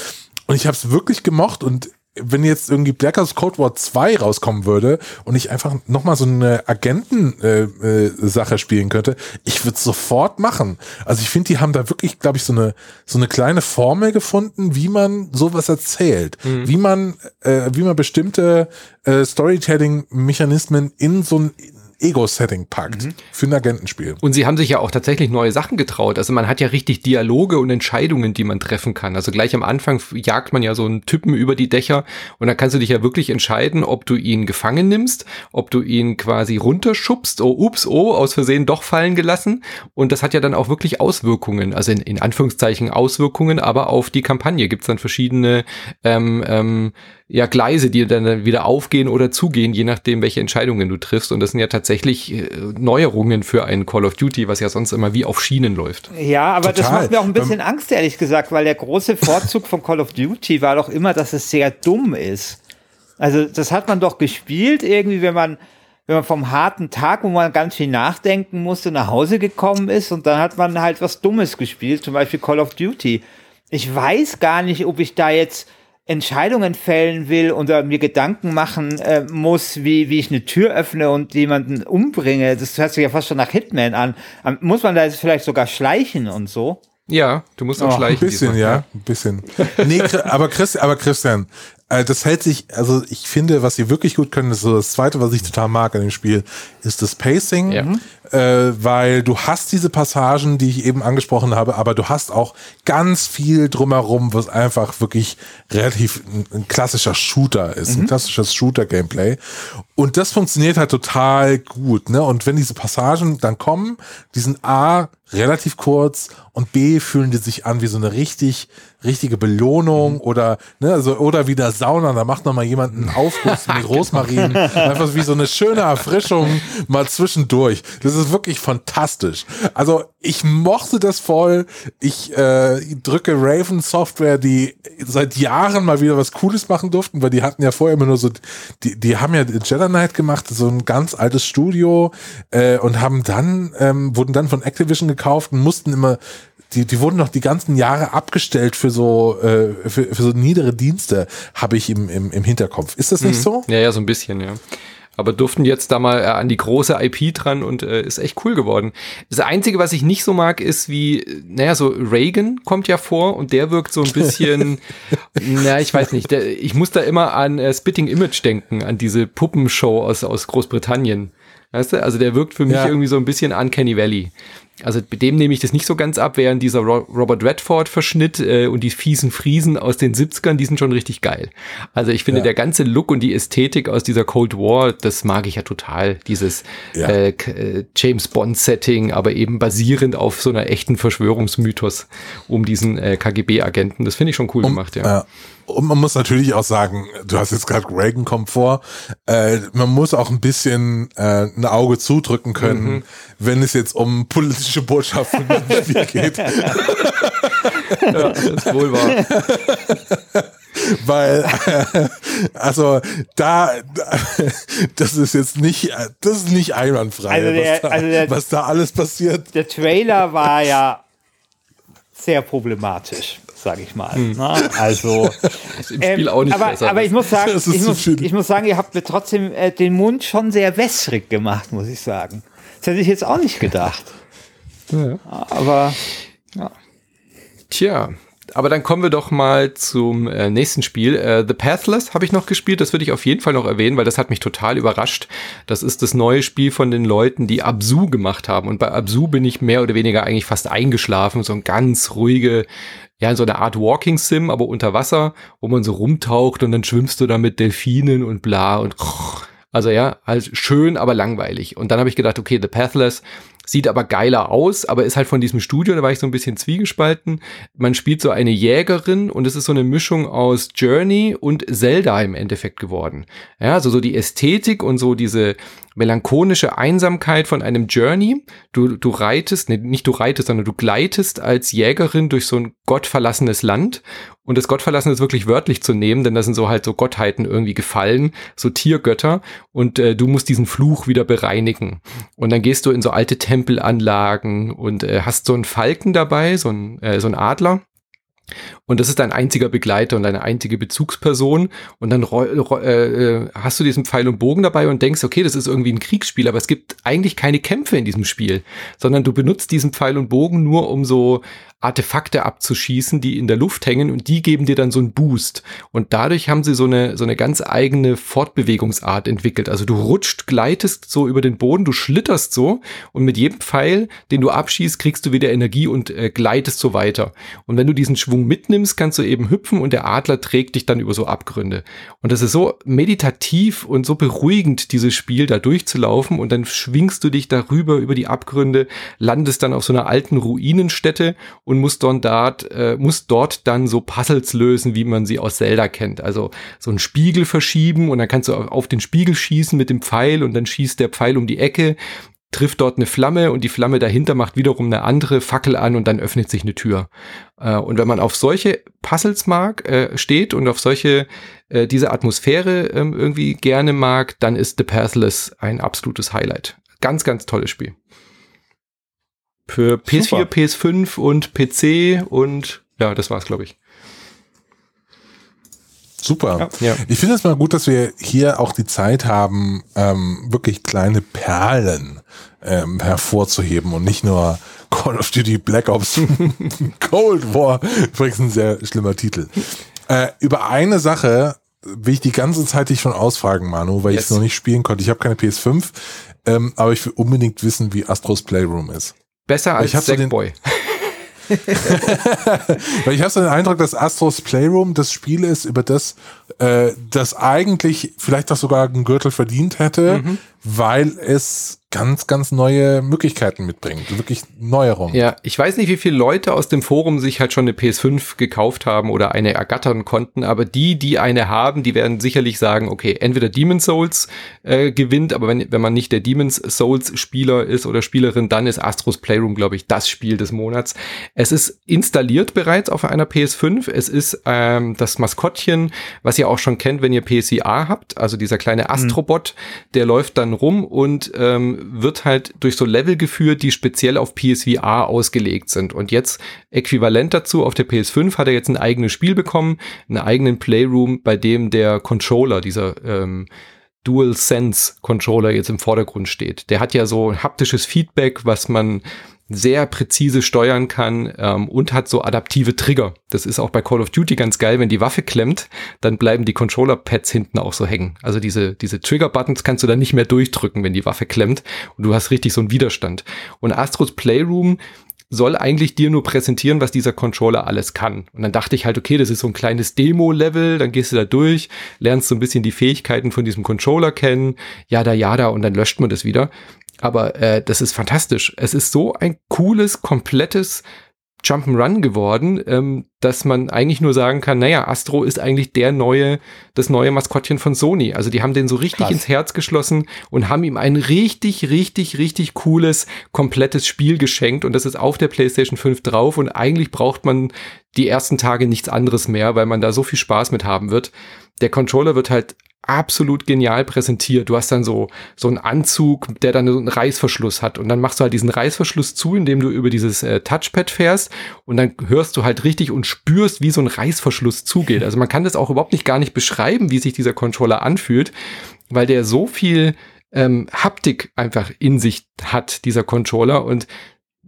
Und ich habe es wirklich gemocht und wenn jetzt irgendwie Black Ops Cold War 2 rauskommen würde und ich einfach nochmal so eine Agenten-Sache äh, äh, spielen könnte, ich würde sofort machen. Also ich finde, die haben da wirklich, glaube ich, so eine, so eine kleine Formel gefunden, wie man sowas erzählt, mhm. wie man, äh, wie man bestimmte äh, Storytelling-Mechanismen in so ein Ego-Setting packt mhm. für ein Agentenspiel. Und sie haben sich ja auch tatsächlich neue Sachen getraut. Also man hat ja richtig Dialoge und Entscheidungen, die man treffen kann. Also gleich am Anfang jagt man ja so einen Typen über die Dächer und dann kannst du dich ja wirklich entscheiden, ob du ihn gefangen nimmst, ob du ihn quasi runterschubst, oh ups, oh, aus Versehen doch fallen gelassen. Und das hat ja dann auch wirklich Auswirkungen, also in, in Anführungszeichen Auswirkungen, aber auf die Kampagne gibt es dann verschiedene ähm, ähm, ja, Gleise, die dann wieder aufgehen oder zugehen, je nachdem, welche Entscheidungen du triffst. Und das sind ja tatsächlich äh, Neuerungen für ein Call of Duty, was ja sonst immer wie auf Schienen läuft. Ja, aber Total. das macht mir auch ein bisschen ähm, Angst, ehrlich gesagt, weil der große Vorzug von Call of Duty war doch immer, dass es sehr dumm ist. Also, das hat man doch gespielt, irgendwie, wenn man, wenn man vom harten Tag, wo man ganz viel nachdenken musste, nach Hause gekommen ist und dann hat man halt was Dummes gespielt, zum Beispiel Call of Duty. Ich weiß gar nicht, ob ich da jetzt Entscheidungen fällen will oder mir Gedanken machen äh, muss, wie, wie ich eine Tür öffne und jemanden umbringe, das hört sich ja fast schon nach Hitman an. Ähm, muss man da jetzt vielleicht sogar schleichen und so? Ja, du musst auch oh, schleichen. Ein bisschen, ja, ein bisschen. Nee, aber, Chris, aber Christian, äh, das hält sich, also ich finde, was sie wirklich gut können, ist so das zweite, was ich total mag an dem Spiel, ist das Pacing. Ja. Äh, weil du hast diese Passagen, die ich eben angesprochen habe, aber du hast auch ganz viel drumherum, was einfach wirklich relativ ein, ein klassischer Shooter ist, mhm. ein klassisches Shooter-Gameplay. Und das funktioniert halt total gut, ne? Und wenn diese Passagen dann kommen, die sind A, relativ kurz und B, fühlen die sich an wie so eine richtig, richtige Belohnung mhm. oder, ne, also, oder wie der Sauna, da macht nochmal jemand einen Aufguss mit Rosmarin. Einfach wie so eine schöne Erfrischung mal zwischendurch. Das ist wirklich fantastisch. Also ich mochte das voll. Ich äh, drücke Raven Software, die seit Jahren mal wieder was Cooles machen durften, weil die hatten ja vorher immer nur so, die, die haben ja Jedi Knight gemacht, so ein ganz altes Studio äh, und haben dann, ähm, wurden dann von Activision gekauft und mussten immer die, die wurden noch die ganzen Jahre abgestellt für so, äh, für, für so niedere Dienste, habe ich im, im, im Hinterkopf. Ist das nicht mhm. so? Ja, ja, so ein bisschen, ja aber durften jetzt da mal äh, an die große IP dran und äh, ist echt cool geworden. Das Einzige, was ich nicht so mag, ist wie, naja, so Reagan kommt ja vor und der wirkt so ein bisschen, naja, ich weiß nicht, der, ich muss da immer an äh, Spitting Image denken, an diese Puppenshow aus, aus Großbritannien. Weißt du, also der wirkt für mich ja. irgendwie so ein bisschen Uncanny Valley. Also dem nehme ich das nicht so ganz ab, während dieser Robert Redford-Verschnitt äh, und die fiesen Friesen aus den 70ern, die sind schon richtig geil. Also ich finde, ja. der ganze Look und die Ästhetik aus dieser Cold War, das mag ich ja total. Dieses ja. äh, äh James Bond-Setting, aber eben basierend auf so einer echten Verschwörungsmythos um diesen äh, KGB-Agenten. Das finde ich schon cool um, gemacht, ja. Und man muss natürlich auch sagen, du hast jetzt gerade Reagan kommt vor, äh, man muss auch ein bisschen äh, ein Auge zudrücken können, mhm. wenn es jetzt um politische Botschaften geht. ja, das ist wohl wahr. Weil, äh, also da, das ist jetzt nicht, das ist nicht einwandfrei, also der, was, da, also der, was da alles passiert. Der Trailer war ja sehr problematisch sage ich mal. Hm. Also, Im ähm, Spiel auch nicht aber, besser. Aber ich muss sagen, ich muss, ich muss, sagen, ihr habt mir trotzdem äh, den Mund schon sehr wässrig gemacht, muss ich sagen. Das hätte ich jetzt auch nicht gedacht. Ja. Aber ja. Tja, aber dann kommen wir doch mal zum äh, nächsten Spiel. Äh, The Pathless habe ich noch gespielt. Das würde ich auf jeden Fall noch erwähnen, weil das hat mich total überrascht. Das ist das neue Spiel von den Leuten, die Absu gemacht haben. Und bei Absu bin ich mehr oder weniger eigentlich fast eingeschlafen. So ein ganz ruhige, ja, in so eine Art Walking Sim, aber unter Wasser, wo man so rumtaucht und dann schwimmst du da mit Delfinen und bla und also ja, halt schön, aber langweilig. Und dann habe ich gedacht, okay, The Pathless sieht aber geiler aus, aber ist halt von diesem Studio, da war ich so ein bisschen zwiegespalten. Man spielt so eine Jägerin und es ist so eine Mischung aus Journey und Zelda im Endeffekt geworden. Ja, also so die Ästhetik und so diese melancholische Einsamkeit von einem Journey. Du, du reitest, nee, nicht du reitest, sondern du gleitest als Jägerin durch so ein gottverlassenes Land. Und das Gottverlassen ist wirklich wörtlich zu nehmen, denn da sind so halt so Gottheiten irgendwie gefallen, so Tiergötter. Und äh, du musst diesen Fluch wieder bereinigen. Und dann gehst du in so alte Tempelanlagen und äh, hast so einen Falken dabei, so ein, äh, so ein Adler. Und das ist dein einziger Begleiter und deine einzige Bezugsperson. Und dann äh, äh, hast du diesen Pfeil und Bogen dabei und denkst, okay, das ist irgendwie ein Kriegsspiel, aber es gibt eigentlich keine Kämpfe in diesem Spiel, sondern du benutzt diesen Pfeil und Bogen nur, um so Artefakte abzuschießen, die in der Luft hängen und die geben dir dann so einen Boost. Und dadurch haben sie so eine, so eine ganz eigene Fortbewegungsart entwickelt. Also du rutscht, gleitest so über den Boden, du schlitterst so und mit jedem Pfeil, den du abschießt, kriegst du wieder Energie und äh, gleitest so weiter. Und wenn du diesen Schwung mitnimmst, kannst du eben hüpfen und der Adler trägt dich dann über so Abgründe. Und das ist so meditativ und so beruhigend, dieses Spiel da durchzulaufen und dann schwingst du dich darüber über die Abgründe, landest dann auf so einer alten Ruinenstätte und musst dort, äh, musst dort dann so Puzzles lösen, wie man sie aus Zelda kennt. Also so einen Spiegel verschieben und dann kannst du auf den Spiegel schießen mit dem Pfeil und dann schießt der Pfeil um die Ecke trifft dort eine Flamme und die Flamme dahinter macht wiederum eine andere Fackel an und dann öffnet sich eine Tür. Äh, und wenn man auf solche Puzzles mag, äh, steht und auf solche, äh, diese Atmosphäre ähm, irgendwie gerne mag, dann ist The Pathless ein absolutes Highlight. Ganz, ganz tolles Spiel. Für PS4, Super. PS5 und PC und ja, das war's, glaube ich. Super. Ja. Ich finde es mal gut, dass wir hier auch die Zeit haben, ähm, wirklich kleine Perlen ähm, hervorzuheben und nicht nur Call of Duty Black Ops Cold War. Übrigens ein sehr schlimmer Titel. Äh, über eine Sache will ich die ganze Zeit dich schon ausfragen, Manu, weil yes. ich es noch nicht spielen konnte. Ich habe keine PS5, ähm, aber ich will unbedingt wissen, wie Astros Playroom ist. Besser als Sackboy. So Weil ich habe so den Eindruck, dass Astros Playroom das Spiel ist, über das äh, das eigentlich vielleicht auch sogar einen Gürtel verdient hätte, mhm. weil es ganz, ganz neue Möglichkeiten mitbringt. Wirklich Neuerungen. Ja, ich weiß nicht, wie viele Leute aus dem Forum sich halt schon eine PS5 gekauft haben oder eine ergattern konnten, aber die, die eine haben, die werden sicherlich sagen, okay, entweder Demon's Souls äh, gewinnt, aber wenn, wenn man nicht der Demon's Souls Spieler ist oder Spielerin, dann ist Astros Playroom, glaube ich, das Spiel des Monats. Es ist installiert bereits auf einer PS5. Es ist ähm, das Maskottchen, was ihr auch schon kennt, wenn ihr PSVR habt, also dieser kleine mhm. Astrobot, mhm. der läuft dann rum und ähm, wird halt durch so Level geführt, die speziell auf PSVR ausgelegt sind. Und jetzt äquivalent dazu auf der PS5 hat er jetzt ein eigenes Spiel bekommen, einen eigenen Playroom, bei dem der Controller, dieser ähm, Dual Sense Controller jetzt im Vordergrund steht. Der hat ja so haptisches Feedback, was man sehr präzise steuern kann ähm, und hat so adaptive Trigger. Das ist auch bei Call of Duty ganz geil, wenn die Waffe klemmt, dann bleiben die Controller-Pads hinten auch so hängen. Also diese, diese Trigger-Buttons kannst du dann nicht mehr durchdrücken, wenn die Waffe klemmt und du hast richtig so einen Widerstand. Und Astros Playroom soll eigentlich dir nur präsentieren, was dieser Controller alles kann. Und dann dachte ich halt, okay, das ist so ein kleines Demo-Level, dann gehst du da durch, lernst so ein bisschen die Fähigkeiten von diesem Controller kennen, jada jada, und dann löscht man das wieder. Aber äh, das ist fantastisch. Es ist so ein cooles, komplettes Jump'n'Run geworden, ähm, dass man eigentlich nur sagen kann, naja, Astro ist eigentlich der neue, das neue Maskottchen von Sony. Also die haben den so richtig Krass. ins Herz geschlossen und haben ihm ein richtig, richtig, richtig cooles, komplettes Spiel geschenkt und das ist auf der PlayStation 5 drauf und eigentlich braucht man die ersten Tage nichts anderes mehr, weil man da so viel Spaß mit haben wird. Der Controller wird halt absolut genial präsentiert. Du hast dann so, so einen Anzug, der dann so einen Reißverschluss hat. Und dann machst du halt diesen Reißverschluss zu, indem du über dieses äh, Touchpad fährst. Und dann hörst du halt richtig und spürst, wie so ein Reißverschluss zugeht. Also man kann das auch überhaupt nicht gar nicht beschreiben, wie sich dieser Controller anfühlt, weil der so viel ähm, Haptik einfach in sich hat, dieser Controller. Und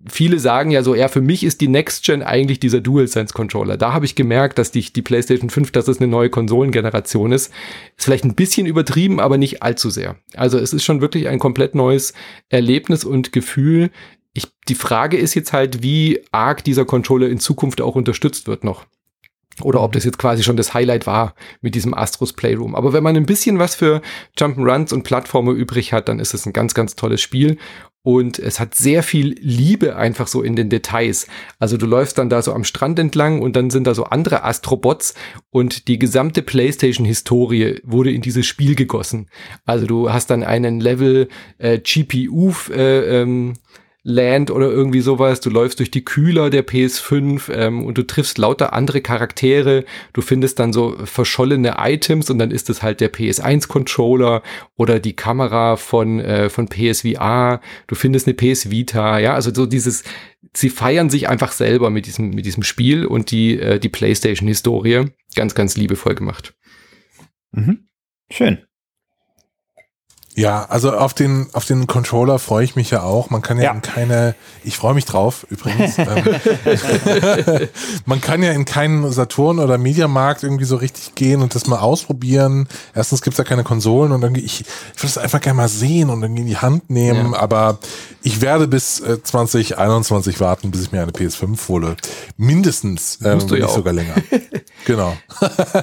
viele sagen ja so, ja, für mich ist die Next Gen eigentlich dieser DualSense Controller. Da habe ich gemerkt, dass die, die PlayStation 5, dass es eine neue Konsolengeneration ist. Ist vielleicht ein bisschen übertrieben, aber nicht allzu sehr. Also es ist schon wirklich ein komplett neues Erlebnis und Gefühl. Ich, die Frage ist jetzt halt, wie arg dieser Controller in Zukunft auch unterstützt wird noch. Oder ob das jetzt quasi schon das Highlight war mit diesem Astros Playroom. Aber wenn man ein bisschen was für Jump'n'Runs und Plattformer übrig hat, dann ist es ein ganz, ganz tolles Spiel. Und es hat sehr viel Liebe einfach so in den Details. Also du läufst dann da so am Strand entlang und dann sind da so andere Astrobots und die gesamte PlayStation-Historie wurde in dieses Spiel gegossen. Also du hast dann einen Level äh, GPU äh, ähm, Land oder irgendwie sowas. Du läufst durch die Kühler der PS5 ähm, und du triffst lauter andere Charaktere. Du findest dann so verschollene Items und dann ist es halt der PS1-Controller oder die Kamera von, äh, von PSVR. Du findest eine PS Vita. Ja, also so dieses, sie feiern sich einfach selber mit diesem, mit diesem Spiel und die, äh, die PlayStation-Historie. Ganz, ganz liebevoll gemacht. Mhm. Schön. Ja, also auf den, auf den Controller freue ich mich ja auch. Man kann ja, ja. in keine, ich freue mich drauf übrigens. Ähm, man kann ja in keinen Saturn oder Mediamarkt irgendwie so richtig gehen und das mal ausprobieren. Erstens gibt's ja keine Konsolen und irgendwie, ich, ich würde es einfach gerne mal sehen und irgendwie in die Hand nehmen, ja. aber ich werde bis äh, 2021 warten, bis ich mir eine PS5 hole. Mindestens, ähm, Musst du ja nicht auch. sogar länger. genau.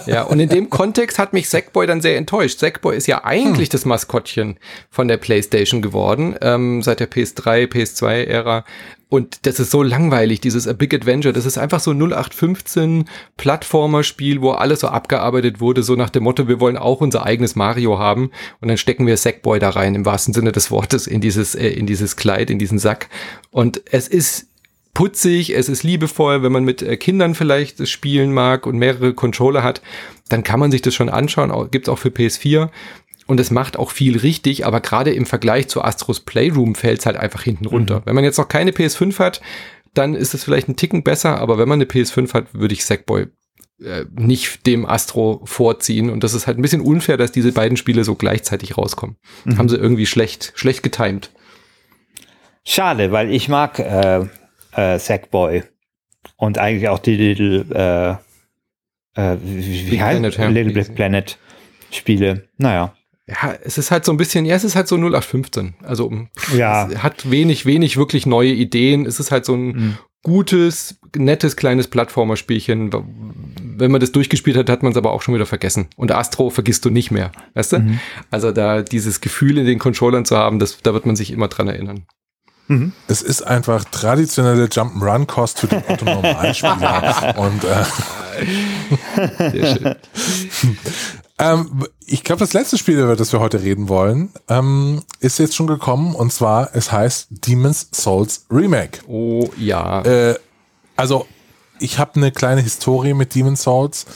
ja, und in dem Kontext hat mich Sackboy dann sehr enttäuscht. Sackboy ist ja eigentlich hm. das Maskottchen von der PlayStation geworden, ähm, seit der PS3, PS2-Ära. Und das ist so langweilig, dieses A Big Adventure. Das ist einfach so 0815 Plattformer-Spiel, wo alles so abgearbeitet wurde, so nach dem Motto, wir wollen auch unser eigenes Mario haben. Und dann stecken wir Sackboy da rein, im wahrsten Sinne des Wortes, in dieses, äh, in dieses Kleid, in diesen Sack. Und es ist putzig, es ist liebevoll, wenn man mit äh, Kindern vielleicht spielen mag und mehrere Controller hat, dann kann man sich das schon anschauen, gibt's auch für PS4 und es macht auch viel richtig, aber gerade im Vergleich zu Astros Playroom fällt es halt einfach hinten runter. Mhm. Wenn man jetzt noch keine PS5 hat, dann ist es vielleicht ein Ticken besser, aber wenn man eine PS5 hat, würde ich Sackboy äh, nicht dem Astro vorziehen. Und das ist halt ein bisschen unfair, dass diese beiden Spiele so gleichzeitig rauskommen. Mhm. Haben sie irgendwie schlecht, schlecht getimed. Schade, weil ich mag äh, äh, Sackboy und eigentlich auch die Little, äh, äh, wie, wie heißt Planet, Little Big Planet Spiele. Naja ja, es ist halt so ein bisschen, ja, es ist halt so 0815. Also ja. es hat wenig, wenig wirklich neue Ideen. Es ist halt so ein mhm. gutes, nettes, kleines Plattformerspielchen. Wenn man das durchgespielt hat, hat man es aber auch schon wieder vergessen. Und Astro vergisst du nicht mehr, weißt du? Mhm. Also da dieses Gefühl in den Controllern zu haben, das, da wird man sich immer dran erinnern. Mhm. Es ist einfach traditionelle Jump'n'Run-Kost für den autonomen Spieler. Und äh, Sehr schön. Ähm, ich glaube, das letzte Spiel, über das wir heute reden wollen, ähm, ist jetzt schon gekommen und zwar, es heißt Demon's Souls Remake. Oh ja. Äh, also, ich habe eine kleine Historie mit Demon's Souls.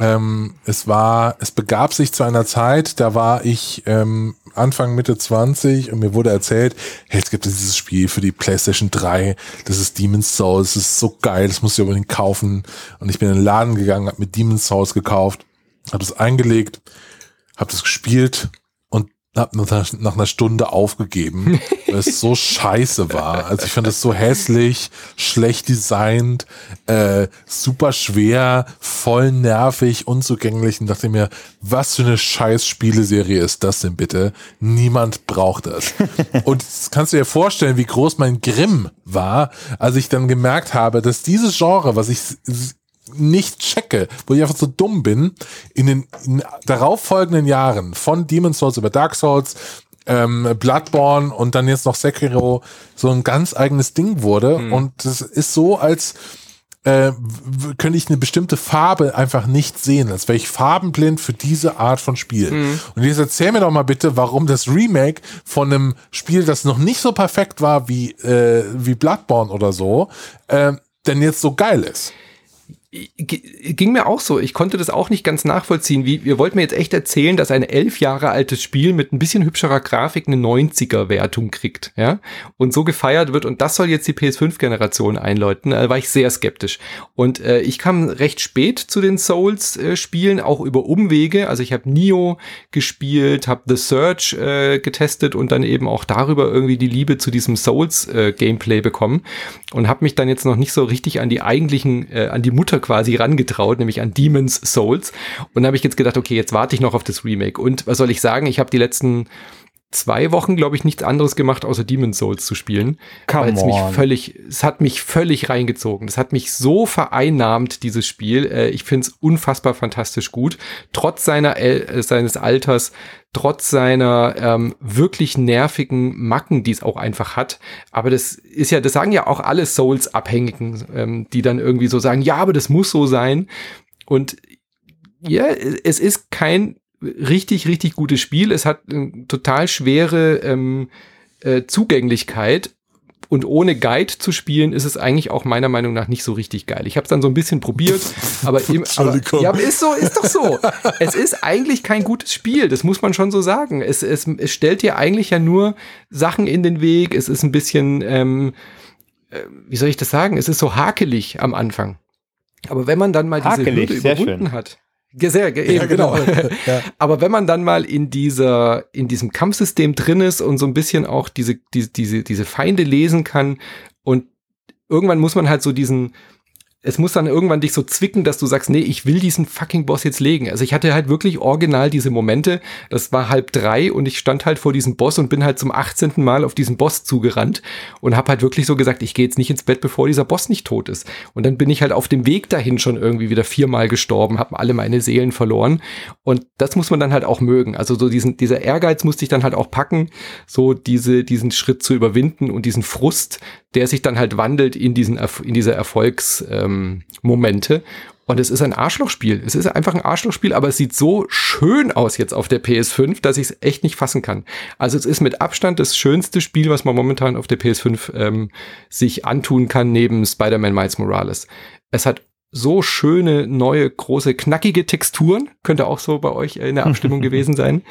Ähm, es war, es begab sich zu einer Zeit, da war ich ähm, Anfang, Mitte 20 und mir wurde erzählt, hey, es gibt dieses Spiel für die PlayStation 3, das ist Demon's Souls, das ist so geil, das musst du unbedingt kaufen. Und ich bin in den Laden gegangen, habe mir Demon's Souls gekauft habe das eingelegt, habe das gespielt und habe nach, einer Stunde aufgegeben, weil es so scheiße war. Also ich fand es so hässlich, schlecht designt, äh, super schwer, voll nervig, unzugänglich und dachte mir, was für eine scheiß Spieleserie ist das denn bitte? Niemand braucht das. und das kannst du dir vorstellen, wie groß mein Grimm war, als ich dann gemerkt habe, dass dieses Genre, was ich nicht checke, wo ich einfach so dumm bin, in den in darauffolgenden Jahren von Demon's Souls über Dark Souls, ähm, Bloodborne und dann jetzt noch Sekiro so ein ganz eigenes Ding wurde. Mhm. Und das ist so, als äh, könnte ich eine bestimmte Farbe einfach nicht sehen, als wäre ich farbenblind für diese Art von Spiel. Mhm. Und jetzt erzähl mir doch mal bitte, warum das Remake von einem Spiel, das noch nicht so perfekt war wie, äh, wie Bloodborne oder so, äh, denn jetzt so geil ist ging mir auch so. Ich konnte das auch nicht ganz nachvollziehen. Wie, ihr wollt mir jetzt echt erzählen, dass ein elf Jahre altes Spiel mit ein bisschen hübscherer Grafik eine 90er-Wertung kriegt, ja? Und so gefeiert wird. Und das soll jetzt die PS5-Generation einläuten. Da war ich sehr skeptisch. Und äh, ich kam recht spät zu den Souls-Spielen, auch über Umwege. Also ich habe Nio gespielt, habe The Search äh, getestet und dann eben auch darüber irgendwie die Liebe zu diesem Souls-Gameplay äh, bekommen. Und habe mich dann jetzt noch nicht so richtig an die eigentlichen, äh, an die Mutter quasi rangetraut, nämlich an Demon's Souls. Und da habe ich jetzt gedacht, okay, jetzt warte ich noch auf das Remake. Und was soll ich sagen? Ich habe die letzten zwei Wochen, glaube ich, nichts anderes gemacht, außer Demon's Souls zu spielen. Weil es mich völlig, es hat mich völlig reingezogen. Es hat mich so vereinnahmt, dieses Spiel. Äh, ich finde es unfassbar fantastisch gut. Trotz seiner, äh, seines Alters, trotz seiner ähm, wirklich nervigen Macken, die es auch einfach hat. Aber das ist ja, das sagen ja auch alle Souls-Abhängigen, ähm, die dann irgendwie so sagen, ja, aber das muss so sein. Und ja, es ist kein richtig, richtig gutes Spiel. Es hat eine total schwere ähm, äh, Zugänglichkeit. Und ohne Guide zu spielen, ist es eigentlich auch meiner Meinung nach nicht so richtig geil. Ich habe es dann so ein bisschen probiert, aber, im, aber ja, ist so, ist doch so. es ist eigentlich kein gutes Spiel, das muss man schon so sagen. Es, es, es stellt dir eigentlich ja nur Sachen in den Weg. Es ist ein bisschen, ähm, äh, wie soll ich das sagen? Es ist so hakelig am Anfang. Aber wenn man dann mal diese hakelig, Hürde überwunden schön. hat, Sehr, eben, ja, genau. genau. Ja. Aber wenn man dann mal in dieser, in diesem Kampfsystem drin ist und so ein bisschen auch diese, diese, diese, diese Feinde lesen kann und irgendwann muss man halt so diesen, es muss dann irgendwann dich so zwicken, dass du sagst, nee, ich will diesen fucking Boss jetzt legen. Also ich hatte halt wirklich original diese Momente, das war halb drei und ich stand halt vor diesem Boss und bin halt zum 18. Mal auf diesen Boss zugerannt und habe halt wirklich so gesagt, ich gehe jetzt nicht ins Bett, bevor dieser Boss nicht tot ist. Und dann bin ich halt auf dem Weg dahin schon irgendwie wieder viermal gestorben, habe alle meine Seelen verloren und das muss man dann halt auch mögen. Also so diesen, dieser Ehrgeiz musste ich dann halt auch packen, so diese, diesen Schritt zu überwinden und diesen Frust, der sich dann halt wandelt in diesen, in diese Erfolgsmomente. Ähm, und es ist ein Arschlochspiel. Es ist einfach ein Arschlochspiel, aber es sieht so schön aus jetzt auf der PS5, dass ich es echt nicht fassen kann. Also es ist mit Abstand das schönste Spiel, was man momentan auf der PS5 ähm, sich antun kann, neben Spider-Man Miles Morales. Es hat so schöne, neue, große, knackige Texturen. Könnte auch so bei euch in der Abstimmung gewesen sein.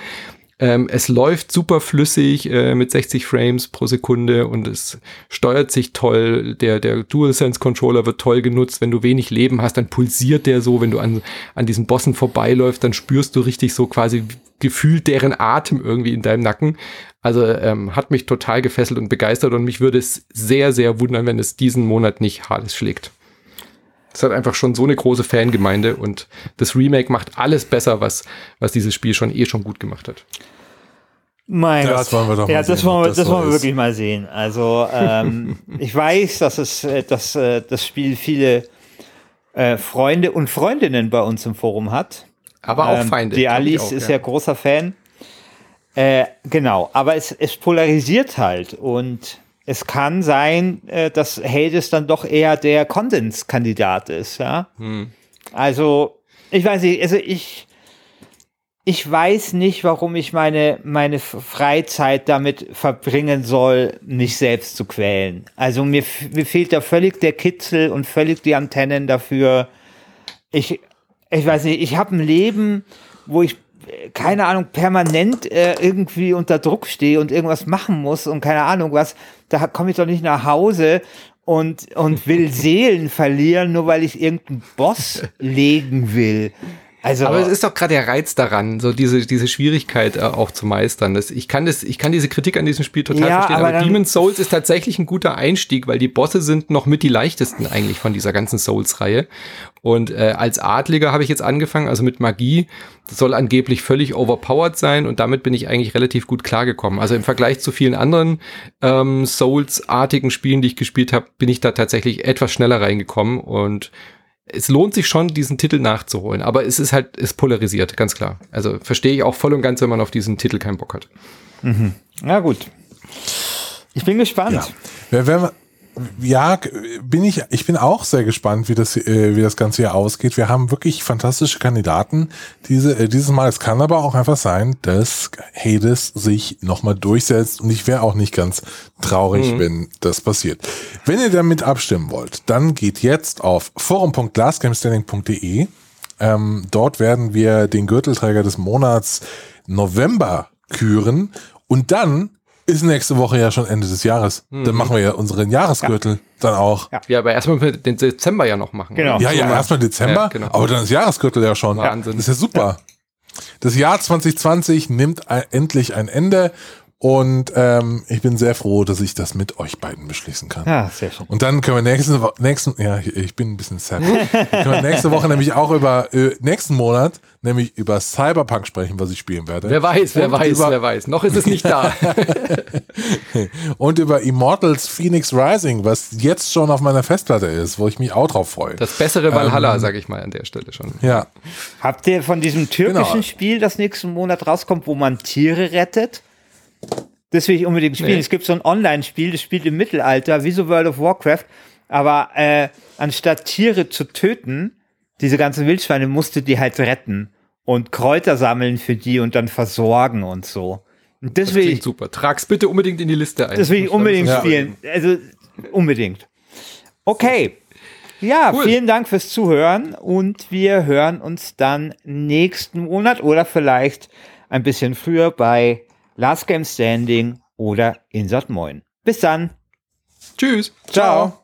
Ähm, es läuft super flüssig äh, mit 60 Frames pro Sekunde und es steuert sich toll. Der, der DualSense Controller wird toll genutzt. Wenn du wenig Leben hast, dann pulsiert der so. Wenn du an, an diesen Bossen vorbeiläufst, dann spürst du richtig so quasi gefühlt deren Atem irgendwie in deinem Nacken. Also ähm, hat mich total gefesselt und begeistert und mich würde es sehr, sehr wundern, wenn es diesen Monat nicht Hades schlägt. Es hat einfach schon so eine große Fangemeinde und das Remake macht alles besser, was, was dieses Spiel schon eh schon gut gemacht hat. Mein das Gott. Wollen wir doch ja, mal das sehen, wollen wir, das, das wollen wir wirklich mal sehen. Also ähm, ich weiß, dass es, äh, dass äh, das Spiel viele äh, Freunde und Freundinnen bei uns im Forum hat. Aber auch ähm, Feinde. Die Alice auch, ist ja. ja großer Fan. Äh, genau, aber es, es polarisiert halt und es kann sein, äh, dass Hades dann doch eher der Konsenskandidat ist, ja. Hm. Also, ich weiß nicht, also ich, ich weiß nicht, warum ich meine, meine Freizeit damit verbringen soll, mich selbst zu quälen. Also mir, mir fehlt da völlig der Kitzel und völlig die Antennen dafür. Ich, ich weiß nicht, ich habe ein Leben, wo ich keine Ahnung, permanent äh, irgendwie unter Druck stehe und irgendwas machen muss und keine Ahnung was, da komme ich doch nicht nach Hause und, und will Seelen verlieren, nur weil ich irgendeinen Boss legen will. Also, aber es ist doch gerade der Reiz daran, so diese, diese Schwierigkeit äh, auch zu meistern. Das, ich, kann das, ich kann diese Kritik an diesem Spiel total ja, verstehen, aber, aber Demon's Souls ist tatsächlich ein guter Einstieg, weil die Bosse sind noch mit die leichtesten eigentlich von dieser ganzen Souls-Reihe. Und äh, als Adliger habe ich jetzt angefangen, also mit Magie. Das soll angeblich völlig overpowered sein und damit bin ich eigentlich relativ gut klargekommen. Also im Vergleich zu vielen anderen ähm, Souls-artigen Spielen, die ich gespielt habe, bin ich da tatsächlich etwas schneller reingekommen und es lohnt sich schon, diesen Titel nachzuholen, aber es ist halt, es polarisiert, ganz klar. Also verstehe ich auch voll und ganz, wenn man auf diesen Titel keinen Bock hat. Mhm. Ja, gut. Ich bin gespannt. Ja. Wenn, ja, bin ich, ich bin auch sehr gespannt, wie das, äh, wie das Ganze hier ausgeht. Wir haben wirklich fantastische Kandidaten diese, äh, dieses Mal. Es kann aber auch einfach sein, dass Hades sich nochmal durchsetzt und ich wäre auch nicht ganz traurig, mhm. wenn das passiert. Wenn ihr damit abstimmen wollt, dann geht jetzt auf forum.glassgamestanding.de. Ähm, dort werden wir den Gürtelträger des Monats November küren und dann ist nächste Woche ja schon Ende des Jahres. Mhm. Dann machen wir ja unseren Jahresgürtel ja. dann auch. Ja. ja, aber erstmal den Dezember ja noch machen. Genau. Ja, ja, erstmal Dezember, ja, genau. aber dann ist Jahresgürtel ja schon. Wahnsinn. Das ist ja super. Das Jahr 2020 nimmt endlich ein Ende und ähm, ich bin sehr froh, dass ich das mit euch beiden beschließen kann. Ja, sehr schön. Und dann können wir nächste Woche, nächsten, ja, ich bin ein bisschen sad. können wir nächste Woche nämlich auch über, äh, nächsten Monat, nämlich über Cyberpunk sprechen, was ich spielen werde. Wer weiß, wer Und weiß, über, wer weiß. Noch ist es nicht da. Und über Immortals Phoenix Rising, was jetzt schon auf meiner Festplatte ist, wo ich mich auch drauf freue. Das bessere Valhalla, ähm, sage ich mal an der Stelle schon. Ja. Habt ihr von diesem türkischen genau. Spiel, das nächsten Monat rauskommt, wo man Tiere rettet? Das will ich unbedingt spielen. Nee. Es gibt so ein Online-Spiel, das spielt im Mittelalter, wie so World of Warcraft. Aber äh, anstatt Tiere zu töten, diese ganzen Wildschweine, musste die halt retten und Kräuter sammeln für die und dann versorgen und so. Und das, das will ich, super. Trag's bitte unbedingt in die Liste ein. Das will ich unbedingt ja. spielen. Also unbedingt. Okay. Ja, cool. vielen Dank fürs Zuhören und wir hören uns dann nächsten Monat oder vielleicht ein bisschen früher bei Last Game Standing oder Insert Moin. Bis dann. Tschüss. Ciao. Ciao.